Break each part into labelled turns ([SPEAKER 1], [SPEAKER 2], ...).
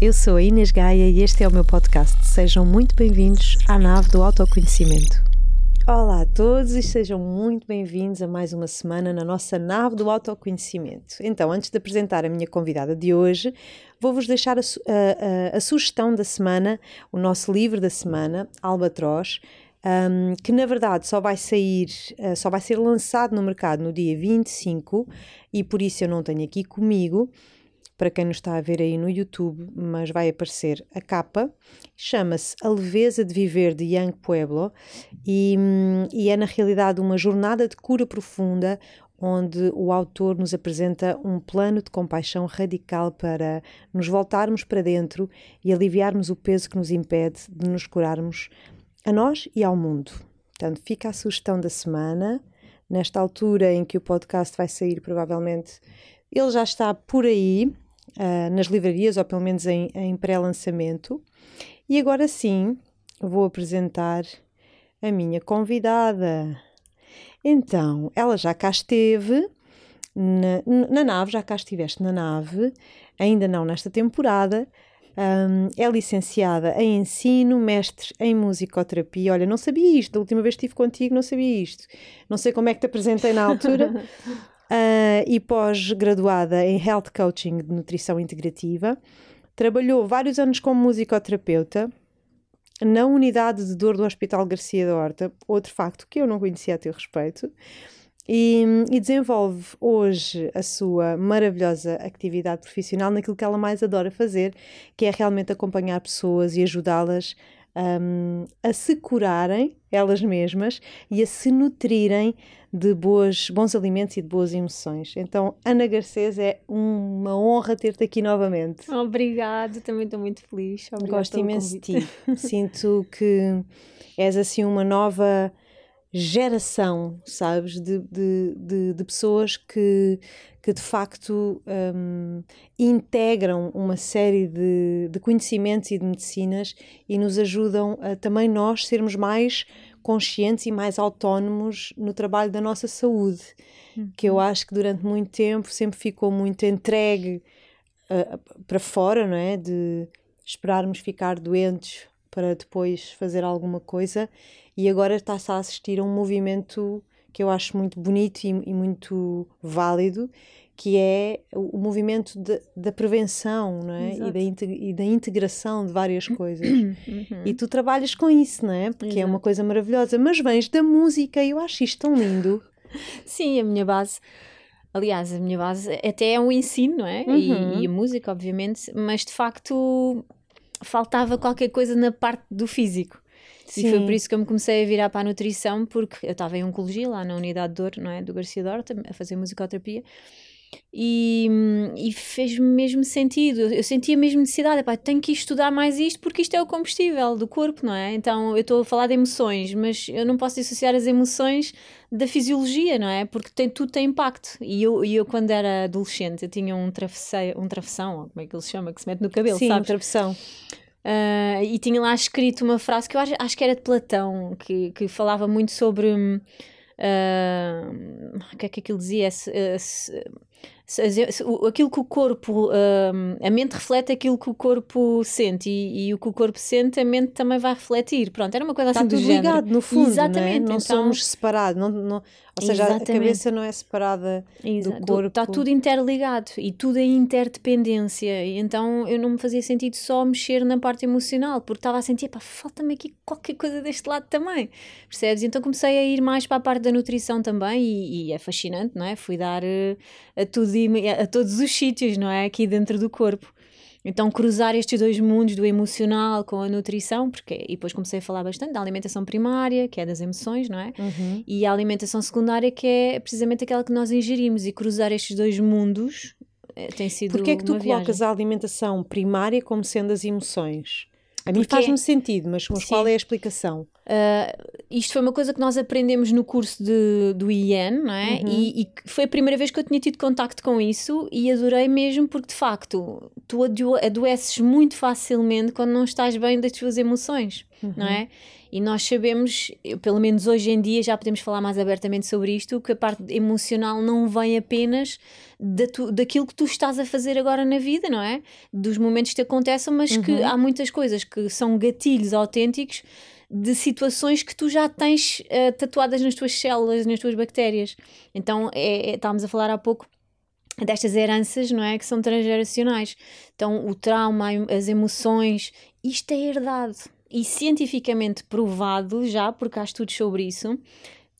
[SPEAKER 1] eu sou a Inês Gaia e este é o meu podcast. Sejam muito bem-vindos à nave do autoconhecimento. Olá a todos e sejam muito bem-vindos a mais uma semana na nossa nave do autoconhecimento. Então, antes de apresentar a minha convidada de hoje, vou-vos deixar a, a, a, a, sugestão da semana, o nosso livro da semana, Albatroz, um, que na verdade só vai sair, uh, só vai ser lançado no mercado no dia 25 e por isso eu não tenho aqui comigo para quem nos está a ver aí no YouTube, mas vai aparecer a capa. Chama-se A Leveza de Viver de Young Pueblo e, e é na realidade uma jornada de cura profunda onde o autor nos apresenta um plano de compaixão radical para nos voltarmos para dentro e aliviarmos o peso que nos impede de nos curarmos a nós e ao mundo. Portanto, fica a sugestão da semana. Nesta altura em que o podcast vai sair, provavelmente ele já está por aí, uh, nas livrarias, ou pelo menos em, em pré-lançamento. E agora sim, vou apresentar a minha convidada. Então, ela já cá esteve na, na nave, já cá estiveste na nave, ainda não nesta temporada. Um, é licenciada em ensino, mestre em musicoterapia. Olha, não sabia isto, da última vez que estive contigo, não sabia isto. Não sei como é que te apresentei na altura, uh, e pós-graduada em Health Coaching de Nutrição Integrativa. Trabalhou vários anos como musicoterapeuta na unidade de dor do Hospital Garcia da Horta, outro facto que eu não conhecia a teu respeito, e, e, desenvolve hoje a sua maravilhosa atividade profissional naquilo que ela mais adora fazer, que é realmente acompanhar pessoas e ajudá-las um, a se curarem elas mesmas e a se nutrirem de boas, bons alimentos e de boas emoções. Então, Ana Garcês, é uma honra ter-te aqui novamente.
[SPEAKER 2] Obrigada, também estou muito feliz.
[SPEAKER 1] Obrigada Gosto imenso de ti. Sinto que és assim uma nova geração, sabes, de, de, de, de pessoas que, que de facto um, integram uma série de, de conhecimentos e de medicinas e nos ajudam a também nós sermos mais conscientes e mais autónomos no trabalho da nossa saúde, uhum. que eu uhum. acho que durante muito tempo sempre ficou muito entregue uh, para fora, não é? De esperarmos ficar doentes para depois fazer alguma coisa e agora está-se a assistir a um movimento que eu acho muito bonito e, e muito válido, que é o, movimento de, da prevenção não é? e, da e da integração de várias coisas. Uhum. E tu trabalhas com isso, não é? Porque Exato. é uma coisa maravilhosa. Mas vens da música e eu acho isto tão lindo.
[SPEAKER 2] Sim, a minha base. Aliás, a minha base até é um ensino, não é? Uhum. E, e a música, obviamente, mas de facto faltava qualquer coisa na parte do físico. Sim. E foi por isso que eu me comecei a virar para a nutrição, porque eu estava em oncologia lá na unidade de dor, não é? Do Garcia Dorta, a fazer musicoterapia. E, e fez mesmo sentido. Eu sentia mesmo necessidade, pá, tenho que estudar mais isto porque isto é o combustível do corpo, não é? Então eu estou a falar de emoções, mas eu não posso dissociar as emoções da fisiologia, não é? Porque tem, tudo tem impacto. E eu, eu, quando era adolescente, eu tinha um, travesseiro, um travessão, como é que ele se chama, que se mete no cabelo,
[SPEAKER 1] Sim,
[SPEAKER 2] sabes?
[SPEAKER 1] travessão.
[SPEAKER 2] Uh, e tinha lá escrito uma frase que eu acho, acho que era de Platão, que, que falava muito sobre. Uh, o que é que aquilo dizia? Se, se, aquilo que o corpo, hum, a mente reflete aquilo que o corpo sente e, e, o que o corpo sente, a mente também vai refletir. Pronto, era uma coisa
[SPEAKER 1] Está
[SPEAKER 2] assim
[SPEAKER 1] tudo
[SPEAKER 2] do
[SPEAKER 1] ligado,
[SPEAKER 2] género.
[SPEAKER 1] no fundo, Exatamente. Não, é? não então, somos separados, não, não, ou seja, Exatamente. a cabeça não é separada Exato. do corpo.
[SPEAKER 2] Está tudo interligado e tudo é interdependência. E então eu não me fazia sentido só mexer na parte emocional, porque estava a sentir, pá, falta-me aqui qualquer coisa deste lado também. Percebes? Então comecei a ir mais para a parte da nutrição também e, e é fascinante, não é? Fui dar uh, a tudo a todos os sítios, não é? Aqui dentro do corpo. Então, cruzar estes dois mundos, do emocional com a nutrição, porque e depois comecei a falar bastante da alimentação primária, que é das emoções, não é? Uhum. E a alimentação secundária, que é precisamente aquela que nós ingerimos, e cruzar estes dois mundos eh, tem sido.
[SPEAKER 1] Porquê é que tu colocas
[SPEAKER 2] viagem.
[SPEAKER 1] a alimentação primária como sendo as emoções? A mim faz-me sentido, mas, mas qual é a explicação?
[SPEAKER 2] Uh, isto foi uma coisa que nós aprendemos no curso de, do IEN, não é? Uhum. E, e, foi a primeira vez que eu tinha tido contacto com isso e adorei mesmo porque, de facto, tu adoeces muito facilmente quando não estás bem das tuas emoções, uhum. não é? E nós sabemos, pelo menos hoje em dia, já podemos falar mais abertamente sobre isto, que a parte emocional não vem apenas da tu, daquilo que tu estás a fazer agora na vida, não é? Dos momentos que te acontecem, mas uhum. que há muitas coisas que são gatilhos autênticos de situações que tu já tens uh, tatuadas nas tuas células, nas tuas bactérias. Então, é, é, estávamos a falar há pouco destas heranças, não é? Que são transgeracionais. Então, o trauma, as emoções, isto é herdado e cientificamente provado já, porque há estudos sobre isso,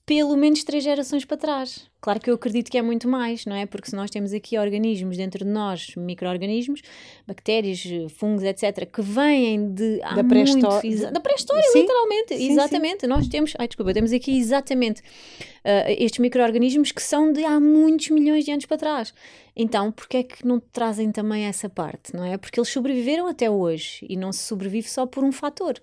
[SPEAKER 2] pelo menos três gerações para trás. Claro que eu acredito que é muito mais, não é? Porque se nós temos aqui organismos dentro de nós, micro-organismos, bactérias, fungos, etc., que vêm de
[SPEAKER 1] da pré-história,
[SPEAKER 2] da pré-história, literalmente, sim, exatamente. Sim. Nós temos, ai desculpa, temos aqui exatamente uh, estes micro-organismos que são de há muitos milhões de anos para trás. Então, porquê é que não trazem também essa parte, não é? Porque eles sobreviveram até hoje e não se sobrevive só por um fator,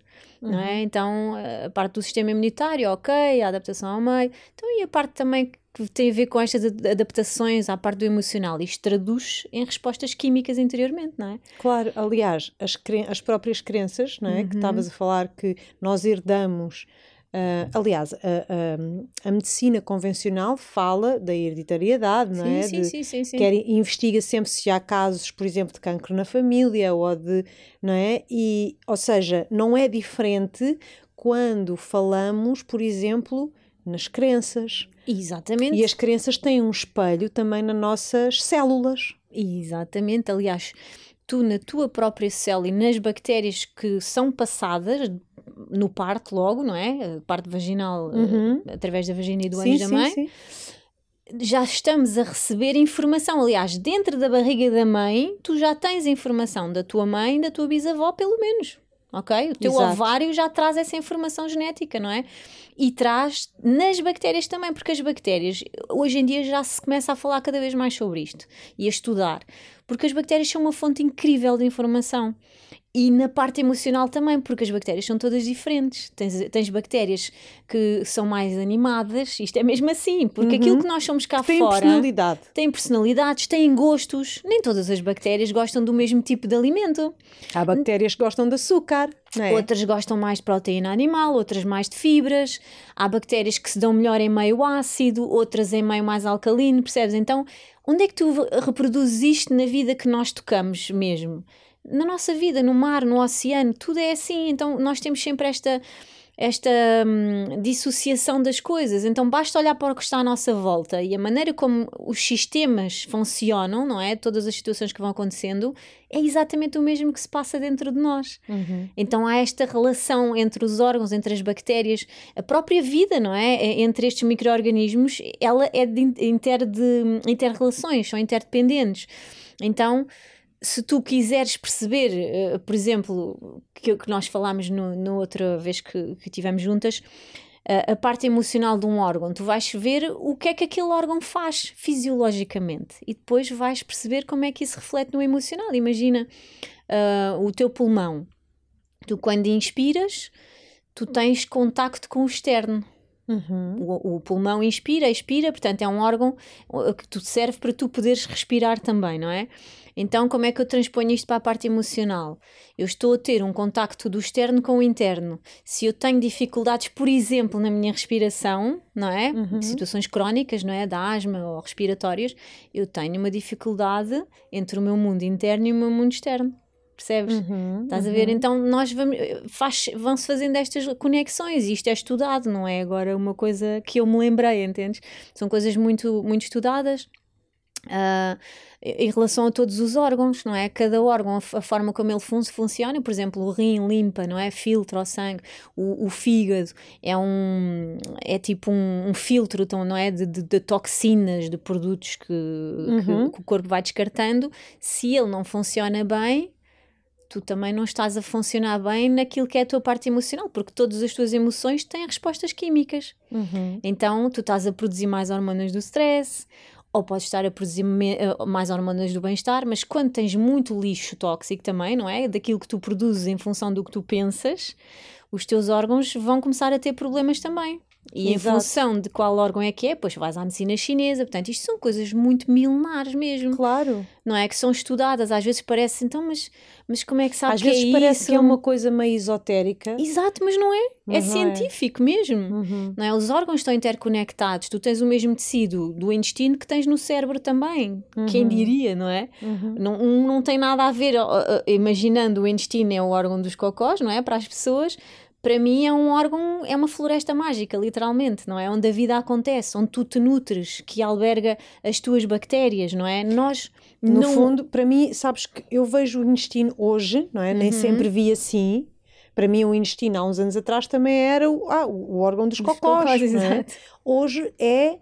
[SPEAKER 2] uhum. não é? Uhum. Então, a parte do sistema imunitário, ok, a adaptação ao meio. Então, e a parte também que tem a ver com estas adaptações à parte do emocional. Isto traduz em respostas químicas interiormente, não é?
[SPEAKER 1] Claro, aliás, as, as próprias crenças, não é? Uhum. Que estavas a falar que nós herdamos. Uh, aliás, a, a, a, medicina convencional fala da hereditariedade, não é?
[SPEAKER 2] Sim, de, sim, sim, sim.
[SPEAKER 1] Quer, investiga sempre se há casos, por exemplo, de cancro na família ou de, não é? E, ou seja, não é diferente quando falamos, por exemplo, nas crenças.
[SPEAKER 2] Exatamente.
[SPEAKER 1] E as crenças têm um espelho também nas nossas células.
[SPEAKER 2] Exatamente. Aliás, tu na tua própria célula e nas bactérias que são passadas no parto logo, não é? A parte vaginal uhum. através da vagina e do ânus da mãe. Sim, sim. Já estamos a receber informação. Aliás, dentro da barriga da mãe, tu já tens informação da tua mãe, da tua bisavó, pelo menos ok? O teu Exato. ovário já traz essa informação genética, não é? E traz nas bactérias também, porque as bactérias, hoje em dia já se começa a falar cada vez mais sobre isto e a estudar, porque as bactérias são uma fonte incrível de informação e na parte emocional também, porque as bactérias são todas diferentes. Tens, tens bactérias que são mais animadas, isto é mesmo assim, porque uhum. aquilo que nós somos cá
[SPEAKER 1] tem
[SPEAKER 2] fora.
[SPEAKER 1] Tem personalidade.
[SPEAKER 2] Tem personalidades, têm gostos. Nem todas as bactérias gostam do mesmo tipo de alimento.
[SPEAKER 1] Há bactérias que gostam de açúcar. É?
[SPEAKER 2] Outras gostam mais de proteína animal, outras mais de fibras. Há bactérias que se dão melhor em meio ácido, outras em meio mais alcalino, percebes? Então, onde é que tu reproduzes isto na vida que nós tocamos mesmo? Na nossa vida, no mar, no oceano, tudo é assim. Então nós temos sempre esta esta hum, dissociação das coisas. Então basta olhar para o que está à nossa volta e a maneira como os sistemas funcionam, não é? Todas as situações que vão acontecendo, é exatamente o mesmo que se passa dentro de nós. Uhum. Então há esta relação entre os órgãos, entre as bactérias, a própria vida, não é? é entre estes micro-organismos, ela é de inter, de inter-relações, são interdependentes. Então se tu quiseres perceber, uh, por exemplo, que, que nós falámos no, no outra vez que, que tivemos juntas, uh, a parte emocional de um órgão, tu vais ver o que é que aquele órgão faz fisiologicamente e depois vais perceber como é que isso reflete no emocional. Imagina uh, o teu pulmão. Tu, quando inspiras, tu tens contacto com o externo. Uhum. O, o, pulmão inspira, expira, portanto é um órgão que tu serve para tu poderes respirar também, não é? Então, como é que eu transponho isto para a parte emocional? Eu estou a ter um contacto do externo com o interno. Se eu tenho dificuldades, por exemplo, na minha respiração, não é? Uhum. Situações crónicas, não é? Da asma ou respiratórias, eu tenho uma dificuldade entre o meu mundo interno e o meu mundo externo percebes? Uhum, Estás a ver? Uhum. Então nós vamos, faz, vão-se fazendo estas conexões e isto é estudado, não é agora uma coisa que eu me lembrei, entendes? São coisas muito, muito estudadas. Uh, em relação a todos os órgãos, não é? Cada órgão, a, forma como ele fun funciona, por exemplo, o rim limpa, não é? Filtra o sangue, o, o fígado é um é tipo um, um filtro, então, não é? De, de, de toxinas, de produtos que, uhum. que, que o corpo vai descartando. Se ele não funciona bem, tu também não estás a funcionar bem naquilo que é a tua parte emocional, porque todas as tuas emoções têm respostas químicas. Uhum. Então, tu estás a produzir mais hormonas do stress, ou podes estar a produzir eh, mais hormonas do bem-estar, mas quando tens muito lixo tóxico também, não é? Daquilo que tu produzes em função do que tu pensas, os teus órgãos vão começar a ter problemas também. E Exato. em função de qual órgão é que é, pois vais à medicina chinesa. Portanto, isto são coisas muito milenares mesmo.
[SPEAKER 1] Claro.
[SPEAKER 2] Não é? Que são estudadas. Às vezes parece, então, mas, mas como é que sabes
[SPEAKER 1] Às que é vezes
[SPEAKER 2] é
[SPEAKER 1] parece
[SPEAKER 2] isso?
[SPEAKER 1] que é uma coisa meio esotérica.
[SPEAKER 2] Exato, mas não é. Mas é não é. científico é. mesmo. Uhum. Não é? Os órgãos estão interconectados. Tu tens o mesmo tecido do intestino que tens no cérebro também. Uhum. Quem diria, não é? Uhum. Não, um não tem nada a ver, imaginando o intestino é o órgão dos cocós, não é? Para as pessoas para mim é um órgão, é uma floresta mágica, literalmente, não é? Onde a vida acontece, onde tu te nutres, que alberga as tuas bactérias, não é? Nós.
[SPEAKER 1] No não... fundo, para mim, sabes que eu vejo o intestino hoje, não é? Uhum. Nem sempre vi assim. Para mim, o intestino há uns anos atrás também era o, ah, o órgão dos, dos cocós. cocós é? Hoje é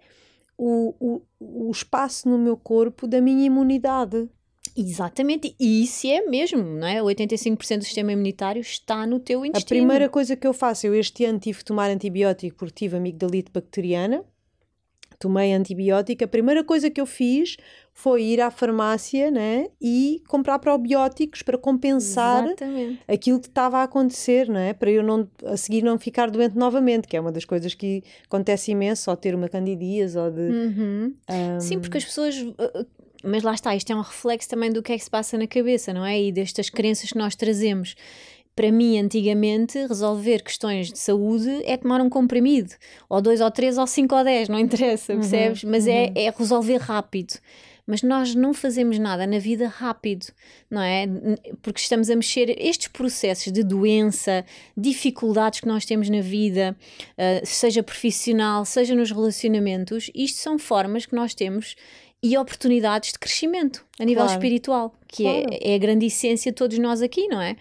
[SPEAKER 1] o, o, o espaço no meu corpo da minha imunidade.
[SPEAKER 2] Exatamente, e isso é mesmo, não é? 85% do sistema imunitário está no teu intestino.
[SPEAKER 1] A primeira coisa que eu faço, eu este ano tive que tomar antibiótico porque tive amigdalite bacteriana, tomei antibiótico, a primeira coisa que eu fiz foi ir à farmácia né, e comprar probióticos para compensar Exatamente. aquilo que estava a acontecer, não é? para eu não, a seguir não ficar doente novamente, que é uma das coisas que acontece imenso, ou ter uma candidíase ou de...
[SPEAKER 2] Uhum. Um... Sim, porque as pessoas uh, mas lá está, isto é um reflexo também do que é que se passa na cabeça, não é? E destas crenças que nós trazemos. Para mim, antigamente, resolver questões de saúde é tomar um comprimido, ou dois, ou três, ou cinco, ou dez, não interessa, uhum, percebes? Mas é, uhum. é, é resolver rápido mas nós não fazemos nada na vida rápido, não é? Porque estamos a mexer estes processos de doença, dificuldades que nós temos na vida, uh, seja profissional, seja nos relacionamentos, isto são formas que nós temos e oportunidades de crescimento a nível claro. espiritual, que é, claro. é, é a grande essência de todos nós aqui, não é?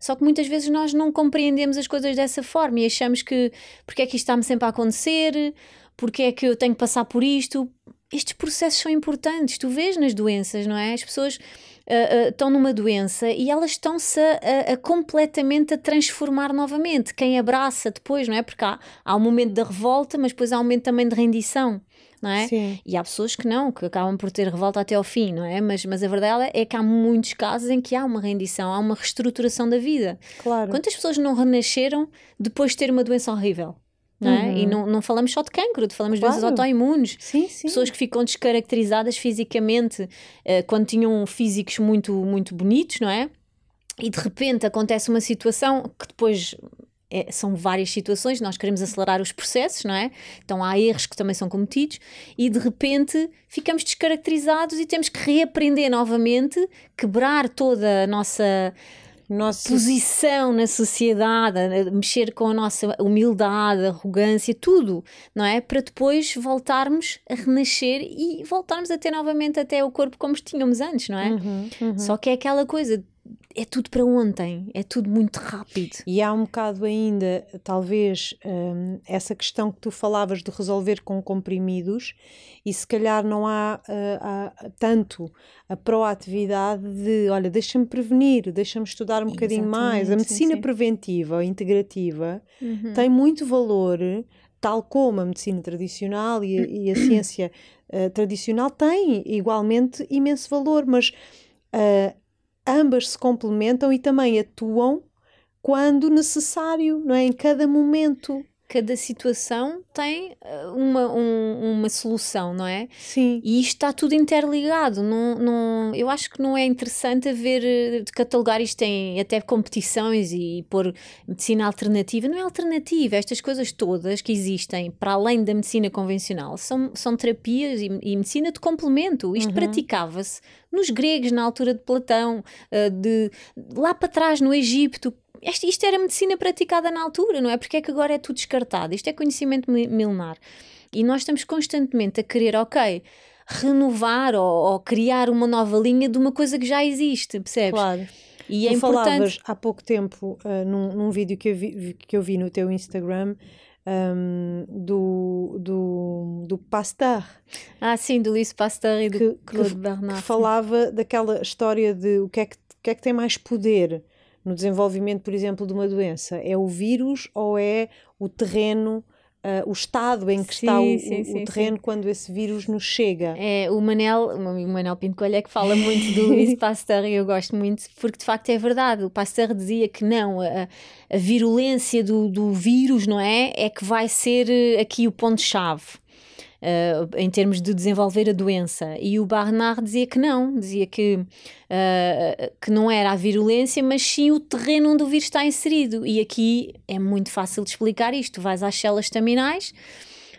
[SPEAKER 2] Só que muitas vezes nós não compreendemos as coisas dessa forma e achamos que porque é que isto está-me sempre a acontecer, porque é que eu tenho que passar por isto. Estes processos são importantes, tu vês nas doenças, não é? As pessoas uh, uh, estão numa doença e elas estão-se a, a, a, completamente a transformar novamente. Quem abraça depois, não é? Porque há, há um momento da revolta, mas depois há um momento também de rendição não é? Sim. E há pessoas que não, que acabam por ter revolta até ao fim, não é? Mas, mas a verdade é que há muitos casos em que há uma rendição, há uma reestruturação da vida.
[SPEAKER 1] Claro.
[SPEAKER 2] Quantas pessoas não renasceram depois de ter uma doença horrível? Não é? Uhum. E não, não falamos só de cancro, falamos claro. de doenças autoimunes.
[SPEAKER 1] Sim, sim.
[SPEAKER 2] Pessoas que ficam descaracterizadas fisicamente uh, quando tinham físicos muito, muito bonitos, não é? E de repente acontece uma situação que depois é, são várias situações, nós queremos acelerar os processos, não é? Então há erros que também são cometidos e de repente ficamos descaracterizados e temos que reaprender novamente, quebrar toda a nossa nossa posição na sociedade, mexer com a nossa humildade, arrogância, tudo, não é? Para depois voltarmos a renascer e voltarmos a ter novamente até o corpo como tínhamos antes, não é? Uhum, uhum. Só que é aquela coisa, é tudo para ontem, é tudo muito rápido.
[SPEAKER 1] E há um bocado ainda, talvez, hum, essa questão que tu falavas de resolver com comprimidos, e se calhar não há, uh, há tanto a proatividade de, olha, deixa-me prevenir, deixa-me estudar um bocadinho mais. A medicina sim, sim. preventiva integrativa uhum. tem muito valor, tal como a medicina tradicional e a, e a ciência uh, tradicional tem igualmente imenso valor, mas. Uh, ambas se complementam e também atuam quando necessário, não é? Em cada momento
[SPEAKER 2] cada situação tem eh, uma, um, uma solução, não é?
[SPEAKER 1] Sim.
[SPEAKER 2] E isto está tudo interligado. Não, não, eu acho que não é interessante haver, eh, catalogar isto em até competições e pôr medicina alternativa. Não é alternativa. Estas coisas todas que existem para além da medicina convencional são, são terapias e, e medicina de complemento. Isto uhum. praticava-se nos gregos, na altura de Platão, eh, de, lá para trás no Egito isto, isto era medicina praticada na altura, não é? Porque é que agora é tudo descartado? Isto é conhecimento milenar. E nós estamos constantemente a querer, ok, renovar ou, ou criar uma nova linha de uma coisa que já existe, percebes?
[SPEAKER 1] Claro. E tu é importante... falavas há pouco tempo, uh, num, num vídeo que eu, vi, que eu vi no teu Instagram, um, do, do, do Pasteur.
[SPEAKER 2] Ah, sim, do Luís Pasteur e do que, Claude Bernard.
[SPEAKER 1] Que falava daquela história de o que, é que, o que é que tem mais poder no desenvolvimento, por exemplo, de uma doença? É o vírus ou é o terreno uh, o estado em que sim, está o, sim, sim, o terreno quando esse vírus nos chega.
[SPEAKER 2] É, o Manel, o Manel Pinto Coelho é que fala muito do Luís Pasteur e eu gosto muito porque de facto é verdade. O Pasteur dizia que não, a, a virulência do, do vírus, não é? É que vai ser eh, aqui o ponto-chave. Uh, em termos de desenvolver a doença. E o Barnard dizia que não, dizia que, uh, que não era a virulência, mas sim o terreno onde o vírus está inserido. E aqui é muito fácil de explicar isto. Vais às células estaminais.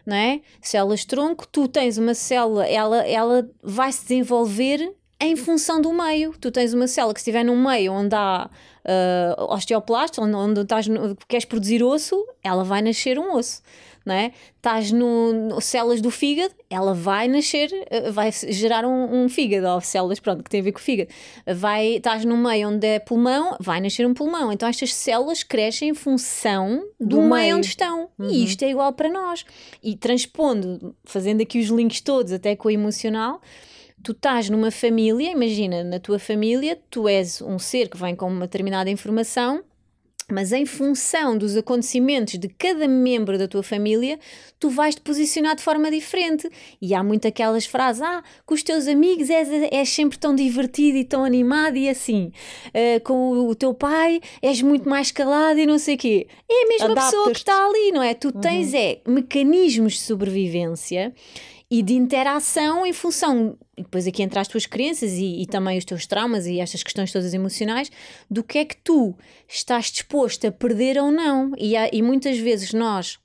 [SPEAKER 2] Não é? Células tronco, tu tens uma célula, ela, ela vai se desenvolver em função do meio. Tu tens uma célula que estiver num meio onde há uh, osteoplastos, onde, onde estás queres produzir osso, ela vai nascer um osso não é? Estás no, no, células do fígado, ela vai nascer, eh, vai gerar um, um, fígado, ou células, pronto, que tem a ver com o fígado. Vai, estás no meio onde é pulmão, vai nascer um pulmão. Então estas células crescem em função do, do meio. meio onde estão. Uhum. E isto é igual para nós. E transpondo, fazendo aqui os links todos, até com o emocional, tu estás numa família, imagina, na tua família, tu és um ser que vem com uma determinada informação mas em função dos acontecimentos de cada membro da tua família, tu vais te posicionar de forma diferente. E há muito aquelas frases: ah, com os teus amigos és, és sempre tão divertido e tão animado e assim. Uh, com o teu pai és muito mais calado e não sei o quê. É a mesma pessoa que está ali, não é? Tu tens uhum. é mecanismos de sobrevivência e de interação em função, depois aqui entre as tuas crenças e, e, também os teus traumas e estas questões todas emocionais, do que é que tu estás disposto a perder ou não. E, há, e muitas vezes nós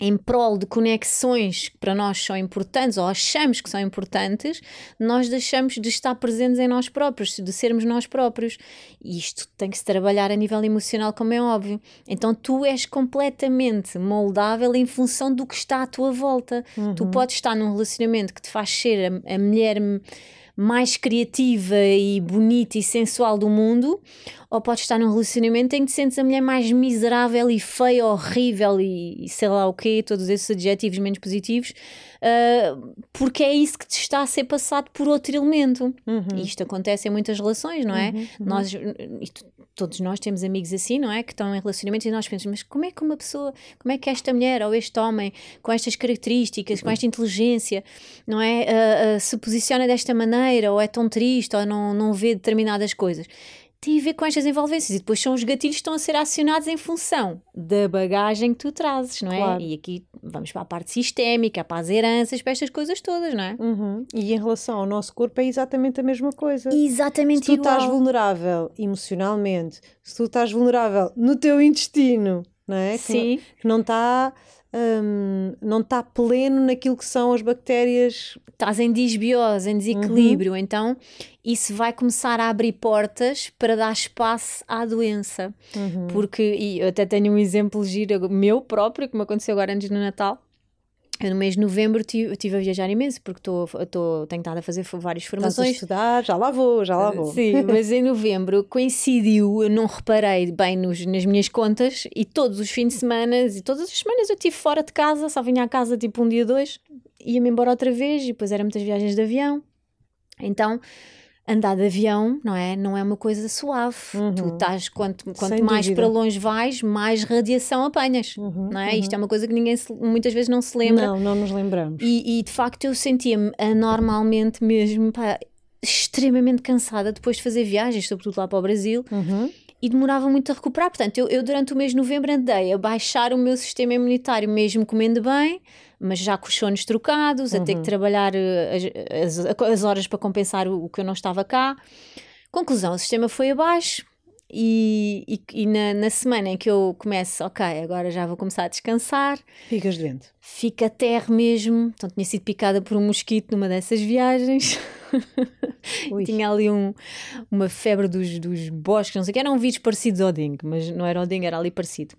[SPEAKER 2] em prol de conexões que para nós são importantes ou achamos que são importantes, nós deixamos de estar presentes em nós próprios, de sermos nós próprios. E isto tem que se trabalhar a nível emocional, como é óbvio. Então tu és completamente moldável em função do que está à tua volta. Uhum. Tu podes estar num relacionamento que te faz ser a, a mulher mais criativa e bonita e sensual do mundo, ou podes estar num relacionamento em que te sentes a mulher mais miserável e feia, horrível e, e sei lá o quê, todos esses adjetivos menos positivos, uh, porque é isso que te está a ser passado por outro elemento. Uhum. E isto acontece em muitas relações, não é? Uhum, uhum. Nós, todos nós temos amigos assim, não é? Que estão em relacionamentos e nós pensamos, mas como é que uma pessoa, como é que esta mulher ou este homem com estas características, com esta inteligência, não é? Uh, uh, se posiciona desta maneira, ou é tão triste, ou não, não vê determinadas coisas tem a ver com estas envolvências e depois são os gatilhos que estão a ser acionados em função da bagagem que tu trazes, não é? Claro. E aqui vamos para a parte sistémica, para as heranças, para estas coisas todas, não é?
[SPEAKER 1] Uhum. E em relação ao nosso corpo é exatamente a mesma coisa.
[SPEAKER 2] Exatamente
[SPEAKER 1] se tu igual. estás vulnerável emocionalmente, se tu estás vulnerável no teu intestino, não é?
[SPEAKER 2] Sim.
[SPEAKER 1] Que não está um, não está pleno naquilo que são as bactérias.
[SPEAKER 2] Estás em disbiose, em desequilíbrio, uhum. então isso vai começar a abrir portas para dar espaço à doença. Uhum. Porque, e eu até tenho um exemplo giro meu próprio, que me aconteceu agora antes do Natal eu no mês de novembro estive a viajar imenso, porque tô, tô, tenho estado a fazer várias formações.
[SPEAKER 1] Estás a estudar, já lá vou, já lá vou.
[SPEAKER 2] Sim, mas em novembro coincidiu, eu não reparei bem nos, nas minhas contas, e todos os fins de semana, e todas as semanas eu estive fora de casa, só vinha à casa tipo um dia, dois, ia-me embora outra vez, e depois eram muitas viagens de avião. Então andar de avião, não é? Não é uma coisa suave. Uhum. Tu estás, quanto, quanto mais dúvida. para longe vais, mais radiação apanhas, uhum, não é? Uhum. Isto é uma coisa que ninguém se, muitas vezes não se lembra.
[SPEAKER 1] Não, não nos lembramos.
[SPEAKER 2] E, e de facto eu sentia-me anormalmente mesmo, pá, extremamente cansada depois de fazer viagens, sobretudo lá para o Brasil. Uhum. E demorava muito a recuperar. Portanto, eu, eu durante o mês de novembro andei a baixar o meu sistema imunitário, mesmo comendo bem, mas já com os sonos trocados, uhum. a ter que uhum. trabalhar eh, as, as, as horas para compensar o, o, que eu não estava cá. Conclusão: o sistema foi abaixo. E, e, e na, na, semana em que eu começo, ok, agora já vou começar a descansar.
[SPEAKER 1] Ficas doente.
[SPEAKER 2] Fica terra mesmo. Então tinha sido picada por um mosquito numa dessas viagens. tinha ali um, uma febre dos, dos bosques, não sei o que. Era um vírus parecido ao dengue, mas não era o dengue, era ali parecido.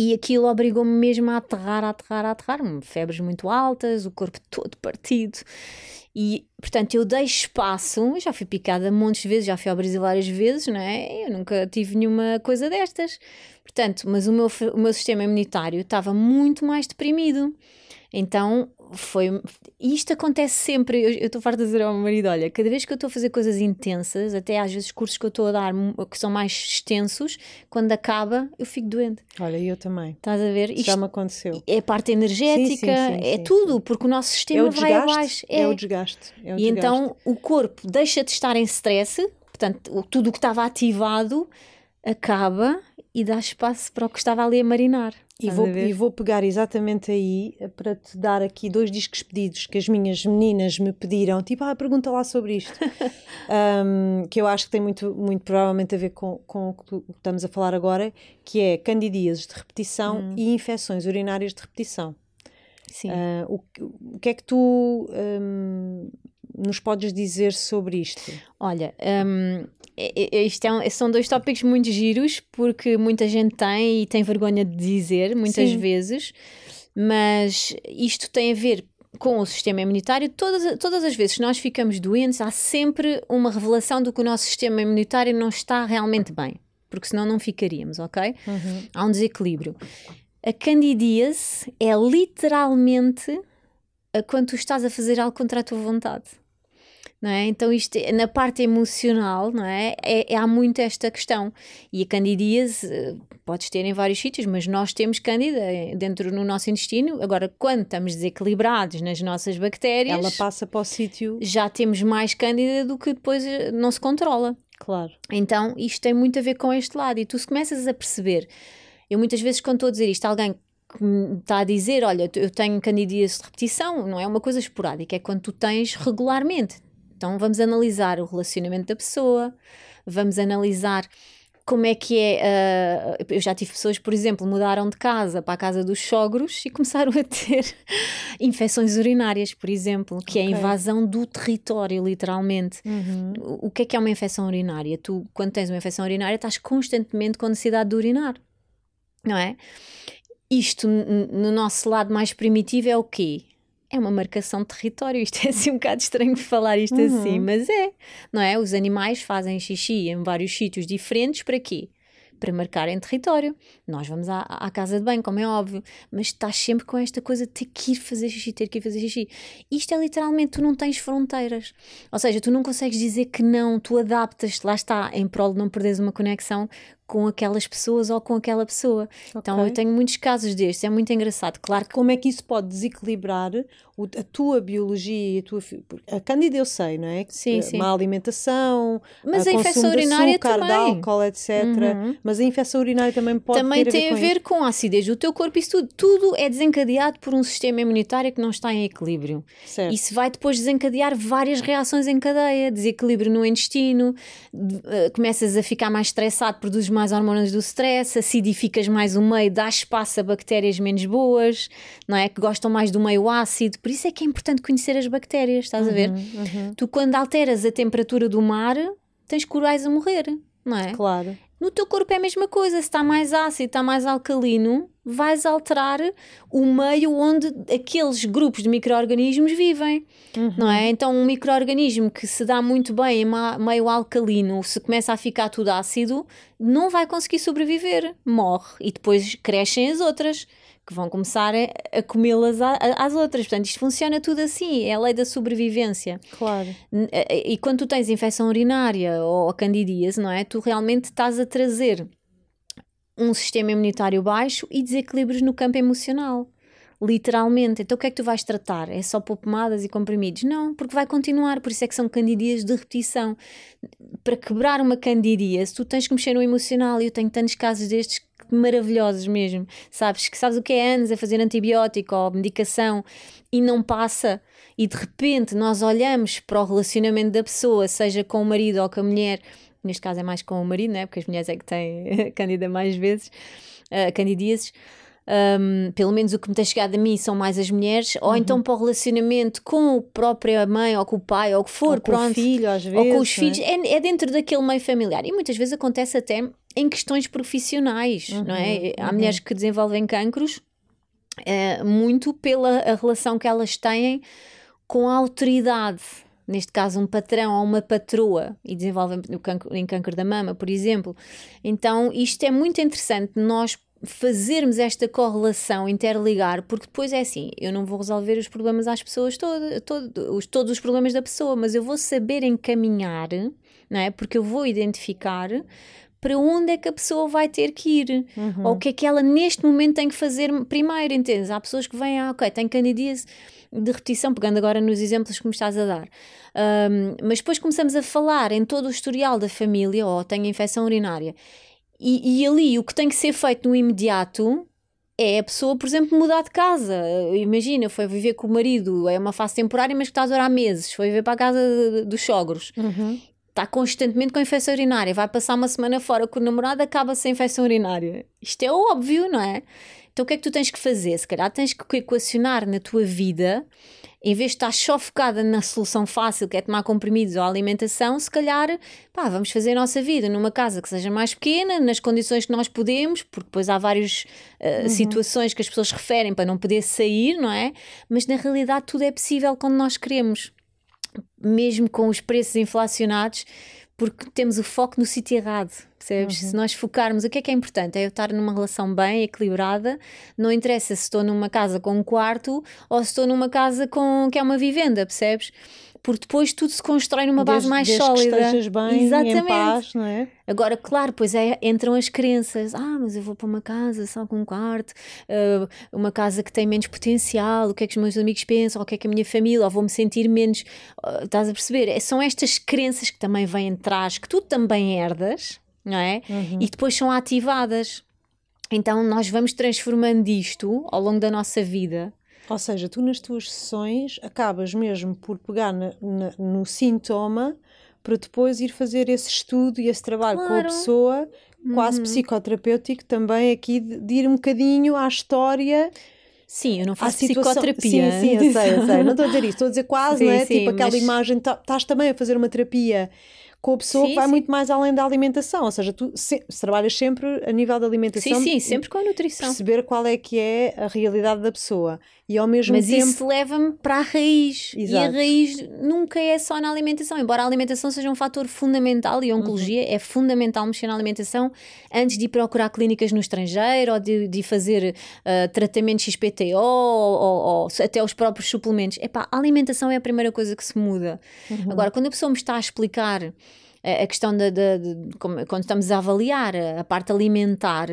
[SPEAKER 2] E aquilo obrigou-me mesmo a aterrar, a aterrar, a aterrar. Febres muito altas, o corpo todo partido. E, portanto, eu dei espaço, já fui picada montes de vezes, já fui ao Brasil várias vezes, não é? Eu nunca tive nenhuma coisa destas. Portanto, mas o meu, o meu sistema imunitário estava muito mais deprimido. Então foi. E isto acontece sempre. Eu estou farta de dizer ao meu marido: olha, cada vez que eu estou a fazer coisas intensas, até às vezes cursos que eu estou a dar que são mais extensos, quando acaba, eu fico doente.
[SPEAKER 1] Olha, eu também.
[SPEAKER 2] Estás a ver?
[SPEAKER 1] Isto Já me aconteceu.
[SPEAKER 2] É a parte energética, sim, sim, sim, é tudo, porque o nosso sistema é o vai abaixo.
[SPEAKER 1] É. é o desgaste. É o
[SPEAKER 2] e
[SPEAKER 1] desgaste.
[SPEAKER 2] então o corpo deixa de estar em stress, portanto, tudo o que estava ativado acaba e dá espaço para o que estava ali a marinar.
[SPEAKER 1] E vou, e vou pegar exatamente aí eh, para te dar aqui dois discos pedidos que as minhas meninas me pediram, tipo, ah, pergunta lá sobre isto, um, que eu acho que tem muito, muito provavelmente a ver com, com o que estamos a falar agora, que é candidíases de repetição hum. e infecções urinárias de repetição. Sim. Uh, o, o que é que tu um, nos podes dizer sobre isto?
[SPEAKER 2] Olha, um, isto é um, são dois tópicos muito giros porque muita gente tem e tem vergonha de dizer muitas Sim. vezes, mas isto tem a ver com o sistema imunitário. Todas, todas as vezes que nós ficamos doentes, há sempre uma revelação do que o nosso sistema imunitário não está realmente bem, porque senão não ficaríamos, ok? Uhum. Há um desequilíbrio. A candidíase é literalmente quando tu estás a fazer algo contra a tua vontade não é? Então isto na parte emocional, não é? é, é há muito esta questão e a candidíase eh, podes ter em vários sítios, mas nós temos cândida dentro no nosso intestino. Agora, quando estamos desequilibrados nas nossas bactérias,
[SPEAKER 1] ela passa para o sítio.
[SPEAKER 2] Já temos mais cândida do que depois eh, não se controla.
[SPEAKER 1] Claro.
[SPEAKER 2] Então, isto tem muito a ver com este lado. E tu se começas a perceber, eu muitas vezes quando estou a dizer isto, alguém que me está a dizer, olha, eu tenho candidíase de repetição, não é uma coisa esporádica, é quando tu tens regularmente. Então vamos analisar o relacionamento da pessoa, vamos analisar como é que é. Uh, eu já tive pessoas, por exemplo, mudaram de casa para a casa dos sogros e começaram a ter infecções urinárias, por exemplo, que okay. é a invasão do território, literalmente. Uhum. O, o que é que é uma infecção urinária? Tu, quando tens uma infecção urinária, estás constantemente com necessidade de urinar, não é? Isto, no nosso lado mais primitivo, é o quê? É uma marcação de território. Isto é assim um bocado estranho falar isto uhum. assim, mas é, não é? Os animais fazem xixi em vários sítios diferentes para quê? Para marcarem território. Nós vamos à, à, casa de banho, como é óbvio, mas estás sempre com esta coisa de ter que ir fazer xixi, ter que ir fazer xixi. Isto é literalmente, tu não tens fronteiras. Ou seja, tu não consegues dizer que não, tu adaptas-te, lá está, em prol de não perderes uma conexão com aquelas pessoas ou com aquela pessoa. Okay. Então eu tenho muitos casos destes, é muito engraçado. Claro que...
[SPEAKER 1] Como é que isso pode desequilibrar o, a tua biologia e a tua. A Cândida eu sei, não é?
[SPEAKER 2] Sim, sim.
[SPEAKER 1] Má alimentação,
[SPEAKER 2] mas a, a infecção urinária açúcar, também.
[SPEAKER 1] álcool, etc. Uhum. Mas a infecção urinária também pode
[SPEAKER 2] Também
[SPEAKER 1] ter
[SPEAKER 2] tem
[SPEAKER 1] a ver,
[SPEAKER 2] com, a ver com a acidez do teu corpo, isso tudo. Tudo é desencadeado por um sistema imunitário que não está em equilíbrio. Certo. Isso vai depois desencadear várias reações em cadeia, desequilíbrio no intestino, uh, começas a ficar mais estressado, produzes mais hormonas do stress, acidificas mais o meio, dás espaço a bactérias menos boas, não é? Que gostam mais do meio ácido. Por isso é que é importante conhecer as bactérias, estás uhum, a ver? Uhum, uhum. Tu, quando alteras a temperatura do mar, tens corais a morrer, não é?
[SPEAKER 1] Claro.
[SPEAKER 2] No teu corpo é a mesma coisa, se está mais ácido, está mais alcalino, vais alterar o meio onde aqueles grupos de micro-organismos vivem, uhum. não é? Então, um micro-organismo que se dá muito bem em meio alcalino, se começa a ficar tudo ácido, não vai conseguir sobreviver, morre e depois crescem as outras que vão começar a, a comê-las às outras. Portanto, isto funciona tudo assim, é a lei da sobrevivência.
[SPEAKER 1] Claro.
[SPEAKER 2] E, e quando tu tens infecção urinária ou candidíase, não é? Tu realmente estás a trazer um sistema imunitário baixo e desequilíbrios no campo emocional. Literalmente. Então o que é que tu vais tratar? É só pôr pomadas e comprimidos? Não, porque vai continuar. Por isso é que são candidíase de repetição. Para quebrar uma candidíase, tu tens que mexer no emocional. E eu tenho tantos casos destes maravilhosos mesmo, sabes? Que sabes o que é anos a fazer antibiótico ou medicação e não passa, e de repente nós olhamos para o relacionamento da pessoa, seja com o marido ou com a mulher, neste caso é mais com o marido, né? porque as mulheres é que têm candida mais vezes, uh, candidíases. Um, pelo menos o que me tem chegado a mim são mais as mulheres, uhum. ou então para o relacionamento com a própria mãe, ou com o pai, ou o que for,
[SPEAKER 1] ou
[SPEAKER 2] pronto.
[SPEAKER 1] Com o filho, às vezes.
[SPEAKER 2] Ou com os filhos, é? É, é dentro daquele meio familiar. E muitas vezes acontece até em questões profissionais, uhum, não é? Há uhum. mulheres que desenvolvem cancros é, muito pela a relação que elas têm com a autoridade. Neste caso, um patrão ou uma patroa, e desenvolvem no cancro, em câncer da mama, por exemplo. Então, isto é muito interessante nós fazermos esta correlação, interligar, porque depois é assim, eu não vou resolver os problemas às pessoas todo, todo, os, todos os problemas da pessoa, mas eu vou saber encaminhar, não é? Porque eu vou identificar para onde é que a pessoa vai ter que ir, uhum. ou o que é que ela neste momento tem que fazer primeiro, entendes? Há pessoas que vêm, ah, ok, tem candidíase de repetição, pegando agora nos exemplos que me estás a dar. Um, mas depois começamos a falar em todo o historial da família, ou tem infecção urinária, e, e ali o que tem que ser feito no imediato é a pessoa, por exemplo, mudar de casa. Imagina, foi viver com o marido, é uma fase temporária, mas que está a durar meses. Foi viver para a casa dos sogros. Uhum. Está constantemente com infecção urinária. Vai passar uma semana fora com o namorado, acaba sem infecção urinária. Isto é óbvio, não é? Então o que é que tu tens que fazer? Se calhar tens que equacionar na tua vida em vez de estar só focada na solução fácil, que é tomar comprimidos ou alimentação, se calhar, pá, vamos fazer a nossa vida numa casa que seja mais pequena, nas condições que nós podemos, porque depois há várias uh, uhum. situações que as pessoas referem para não poder sair, não é? Mas na realidade tudo é possível quando nós queremos. Mesmo com os preços inflacionados, porque temos o foco no sítio errado, percebes? Uhum. Se nós focarmos, o que é que é importante? É eu estar numa relação bem equilibrada, não interessa se estou numa casa com um quarto ou se estou numa casa com que é uma vivenda, percebes? Porque depois tudo se constrói numa base mais
[SPEAKER 1] desde
[SPEAKER 2] sólida.
[SPEAKER 1] Que estejas bem, Exatamente. em paz, não é?
[SPEAKER 2] Agora, claro, pois é, entram as crenças. Ah, mas eu vou para uma casa só com um quarto, uh, uma casa que tem menos potencial, o que é que os meus amigos pensam, o que é que a minha família, ou vou-me sentir menos. Uh, estás a perceber? É, são estas crenças que também vêm atrás, que tu também herdas, não é? Uhum. E depois são ativadas. Então, nós vamos transformando isto ao longo da nossa vida
[SPEAKER 1] ou seja, tu nas tuas sessões acabas mesmo por pegar na, na, no sintoma para depois ir fazer esse estudo e esse trabalho claro. com a pessoa, quase uhum. psicoterapêutico também, aqui de, de, ir um bocadinho à história.
[SPEAKER 2] Sim, eu não faço psicoterapia.
[SPEAKER 1] Sim, sim, eu sei, eu sei. Não estou a dizer isso, estou a dizer quase, sim, não é? Sim, tipo aquela mas... imagem, tá, estás também a fazer uma terapia com a pessoa sim, que vai sim. muito mais além da alimentação. Ou seja, tu se, se, trabalhas sempre a nível da alimentação.
[SPEAKER 2] Sim, sim, sempre com a nutrição.
[SPEAKER 1] Perceber qual é que é a realidade da pessoa. E ao mesmo
[SPEAKER 2] Mas
[SPEAKER 1] tempo.
[SPEAKER 2] Mas isso leva-me para a raiz. Exato. E a raiz nunca é só na alimentação. Embora a alimentação seja um fator fundamental e a oncologia uhum. é fundamental mexer na alimentação antes de ir procurar clínicas no estrangeiro ou de, de fazer uh, tratamento XPTO ou, ou, ou, até os próprios suplementos. Epá, a alimentação é a primeira coisa que se muda. Uhum. Agora, quando a pessoa me está a explicar a questão de, de, de, quando estamos a avaliar a parte alimentar,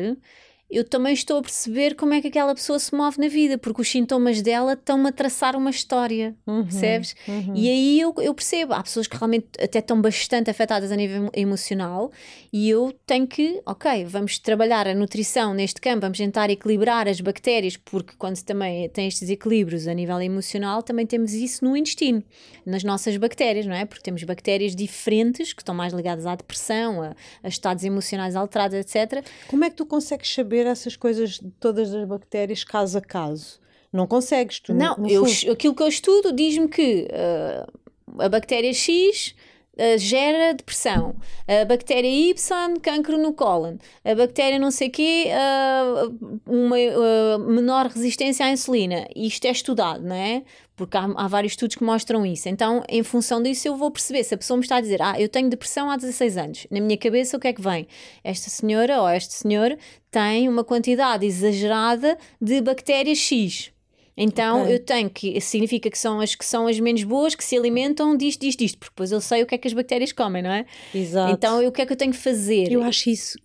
[SPEAKER 2] eu também estou a perceber como é que aquela pessoa se move na vida, porque os sintomas dela estão-me a traçar uma história, uhum, percebes? Uhum. E aí eu, eu percebo, há pessoas que realmente até estão bastante afetadas a nível emocional e eu tenho que, ok, vamos trabalhar a nutrição neste campo, vamos tentar equilibrar as bactérias, porque quando também tem estes equilíbrios a nível emocional, também temos isso no intestino, nas nossas bactérias, não é? Porque temos bactérias diferentes que estão mais ligadas à depressão, a, a estados emocionais alterados, etc.
[SPEAKER 1] Como é que tu consegues saber? Saber essas coisas de todas as bactérias caso a caso. Não consegues, tu
[SPEAKER 2] Não, no, eu, aquilo que eu estudo diz-me que uh, a bactéria X Uh, gera depressão. A bactéria Y, cancro no cólon. A bactéria não sei quê, uh, uma uh, menor resistência à insulina. Isto é estudado, não é? Porque há, há, vários estudos que mostram isso. Então, em função disso, eu vou perceber se a pessoa me está a dizer, ah, eu tenho depressão há 16 anos. Na minha cabeça, o que é que vem? Esta senhora ou este senhor tem uma quantidade exagerada de bactérias X então okay. eu tenho que, significa que são as que são as menos boas, que se alimentam disto, disto, disto, porque depois eu sei o que é que as bactérias comem, não é?
[SPEAKER 1] Exato.
[SPEAKER 2] Então eu, o que é que eu tenho que fazer?
[SPEAKER 1] Eu acho isso,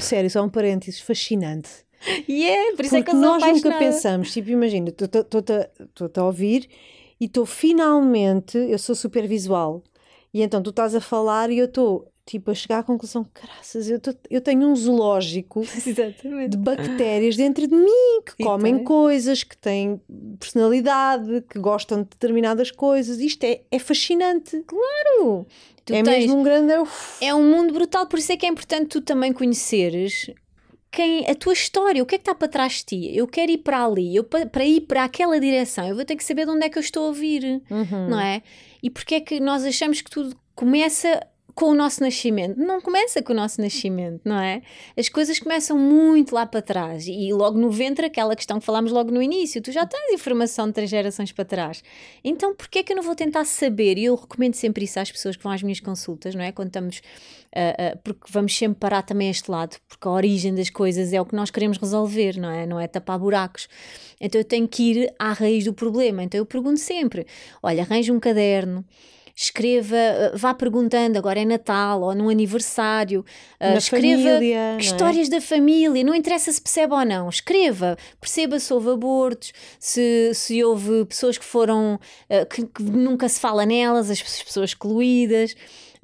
[SPEAKER 1] sério, só um parênteses, fascinante.
[SPEAKER 2] E yeah, é, por isso
[SPEAKER 1] porque
[SPEAKER 2] é que
[SPEAKER 1] nós nunca pensamos, tipo, imagina, estou-te a ouvir e estou finalmente, eu sou super visual, e então tu estás a falar e eu estou tipo, a chegar à conclusão, caraças, eu, tô, eu tenho um zoológico de bactérias dentro de mim que comem coisas, que têm personalidade, que gostam de determinadas coisas. Isto é, é fascinante.
[SPEAKER 2] Claro!
[SPEAKER 1] Tu é tens, mesmo um grande.
[SPEAKER 2] É um mundo brutal, por isso é que é importante tu também conheceres quem, a tua história, o que é que está para trás de ti? Eu quero ir para ali, eu para ir para aquela direção, eu vou ter que saber de onde é que eu estou a vir, uhum. não é? E porque é que nós achamos que tudo começa com o nosso nascimento. Não começa com o nosso nascimento, não é? As coisas começam muito lá para trás e logo no ventre, aquela questão que falámos logo no início, tu já tens informação de três gerações para trás. Então, porquê é que eu não vou tentar saber? E eu recomendo sempre isso às pessoas que vão às minhas consultas, não é? Quando estamos, uh, uh, porque vamos sempre parar também este lado, porque a origem das coisas é o que nós queremos resolver, não é? Não é tapar buracos. Então eu tenho que ir à raiz do problema. Então eu pergunto sempre: olha, arranje um caderno escreva, eh, vá perguntando, agora é Natal ou num aniversário, uh, escreva família, é? histórias é? da família, não interessa se percebe ou não, escreva, perceba se houve abortos, se, se houve pessoas que foram, uh, que, que, nunca se fala nelas, as pessoas excluídas.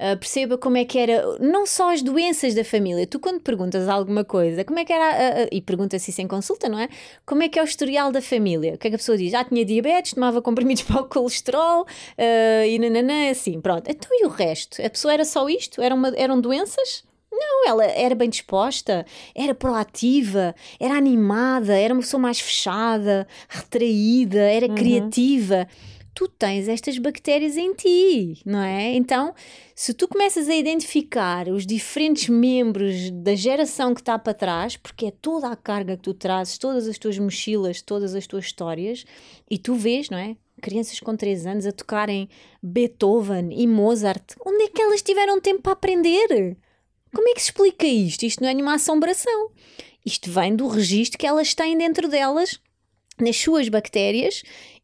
[SPEAKER 2] Uh, perceba como é que era, não só as doenças da família. Tu, quando perguntas alguma coisa, como é que era, uh, uh, e pergunta-se isso em consulta, não é? Como é que é o historial da família? O que é que a pessoa diz? Ah, tinha diabetes, tomava comprimidos para o colesterol e nananã, assim, pronto. Então e o resto? A pessoa era só isto? Era uma, eram doenças? Não, ela era bem disposta, era proativa, era animada, era uma pessoa mais fechada, retraída, era uhum. criativa tu tens estas bactérias em ti, não é? Então, se tu começas a identificar os diferentes membros da geração que está para trás, porque é toda a carga que tu trazes, todas as tuas mochilas, todas as tuas histórias, e tu vês, não é? Crianças com 3 anos a tocarem Beethoven e Mozart, onde é que elas tiveram tempo para aprender? Como é que se explica isto? Isto não é nenhuma assombração. Isto vem do registro que elas têm dentro delas, nas suas bactérias,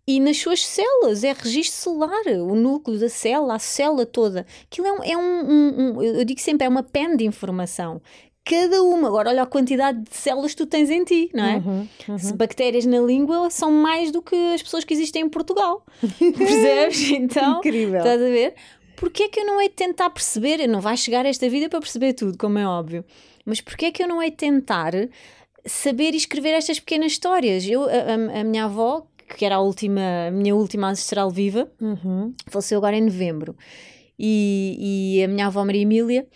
[SPEAKER 2] e nas suas células, é registro celular, o núcleo da célula, a célula toda. Aquilo é um, é um, um, um eu digo sempre, é uma pen de informação cada uma. Agora, olha a quantidade de células que tu tens em ti, não é? Uhum, uhum. Se bactérias na língua são mais do que as pessoas que existem em Portugal. Percebes? Então, Incrível. estás a ver? Porquê é que eu não hei de tentar perceber? Não vai chegar esta vida para perceber tudo, como é óbvio. Mas porquê é que eu não hei de tentar saber e escrever estas pequenas histórias? Eu, a, a, a minha avó, que era a última, a minha última ancestral viva, uhum. faleceu agora em novembro. E, e a minha avó Maria Emília,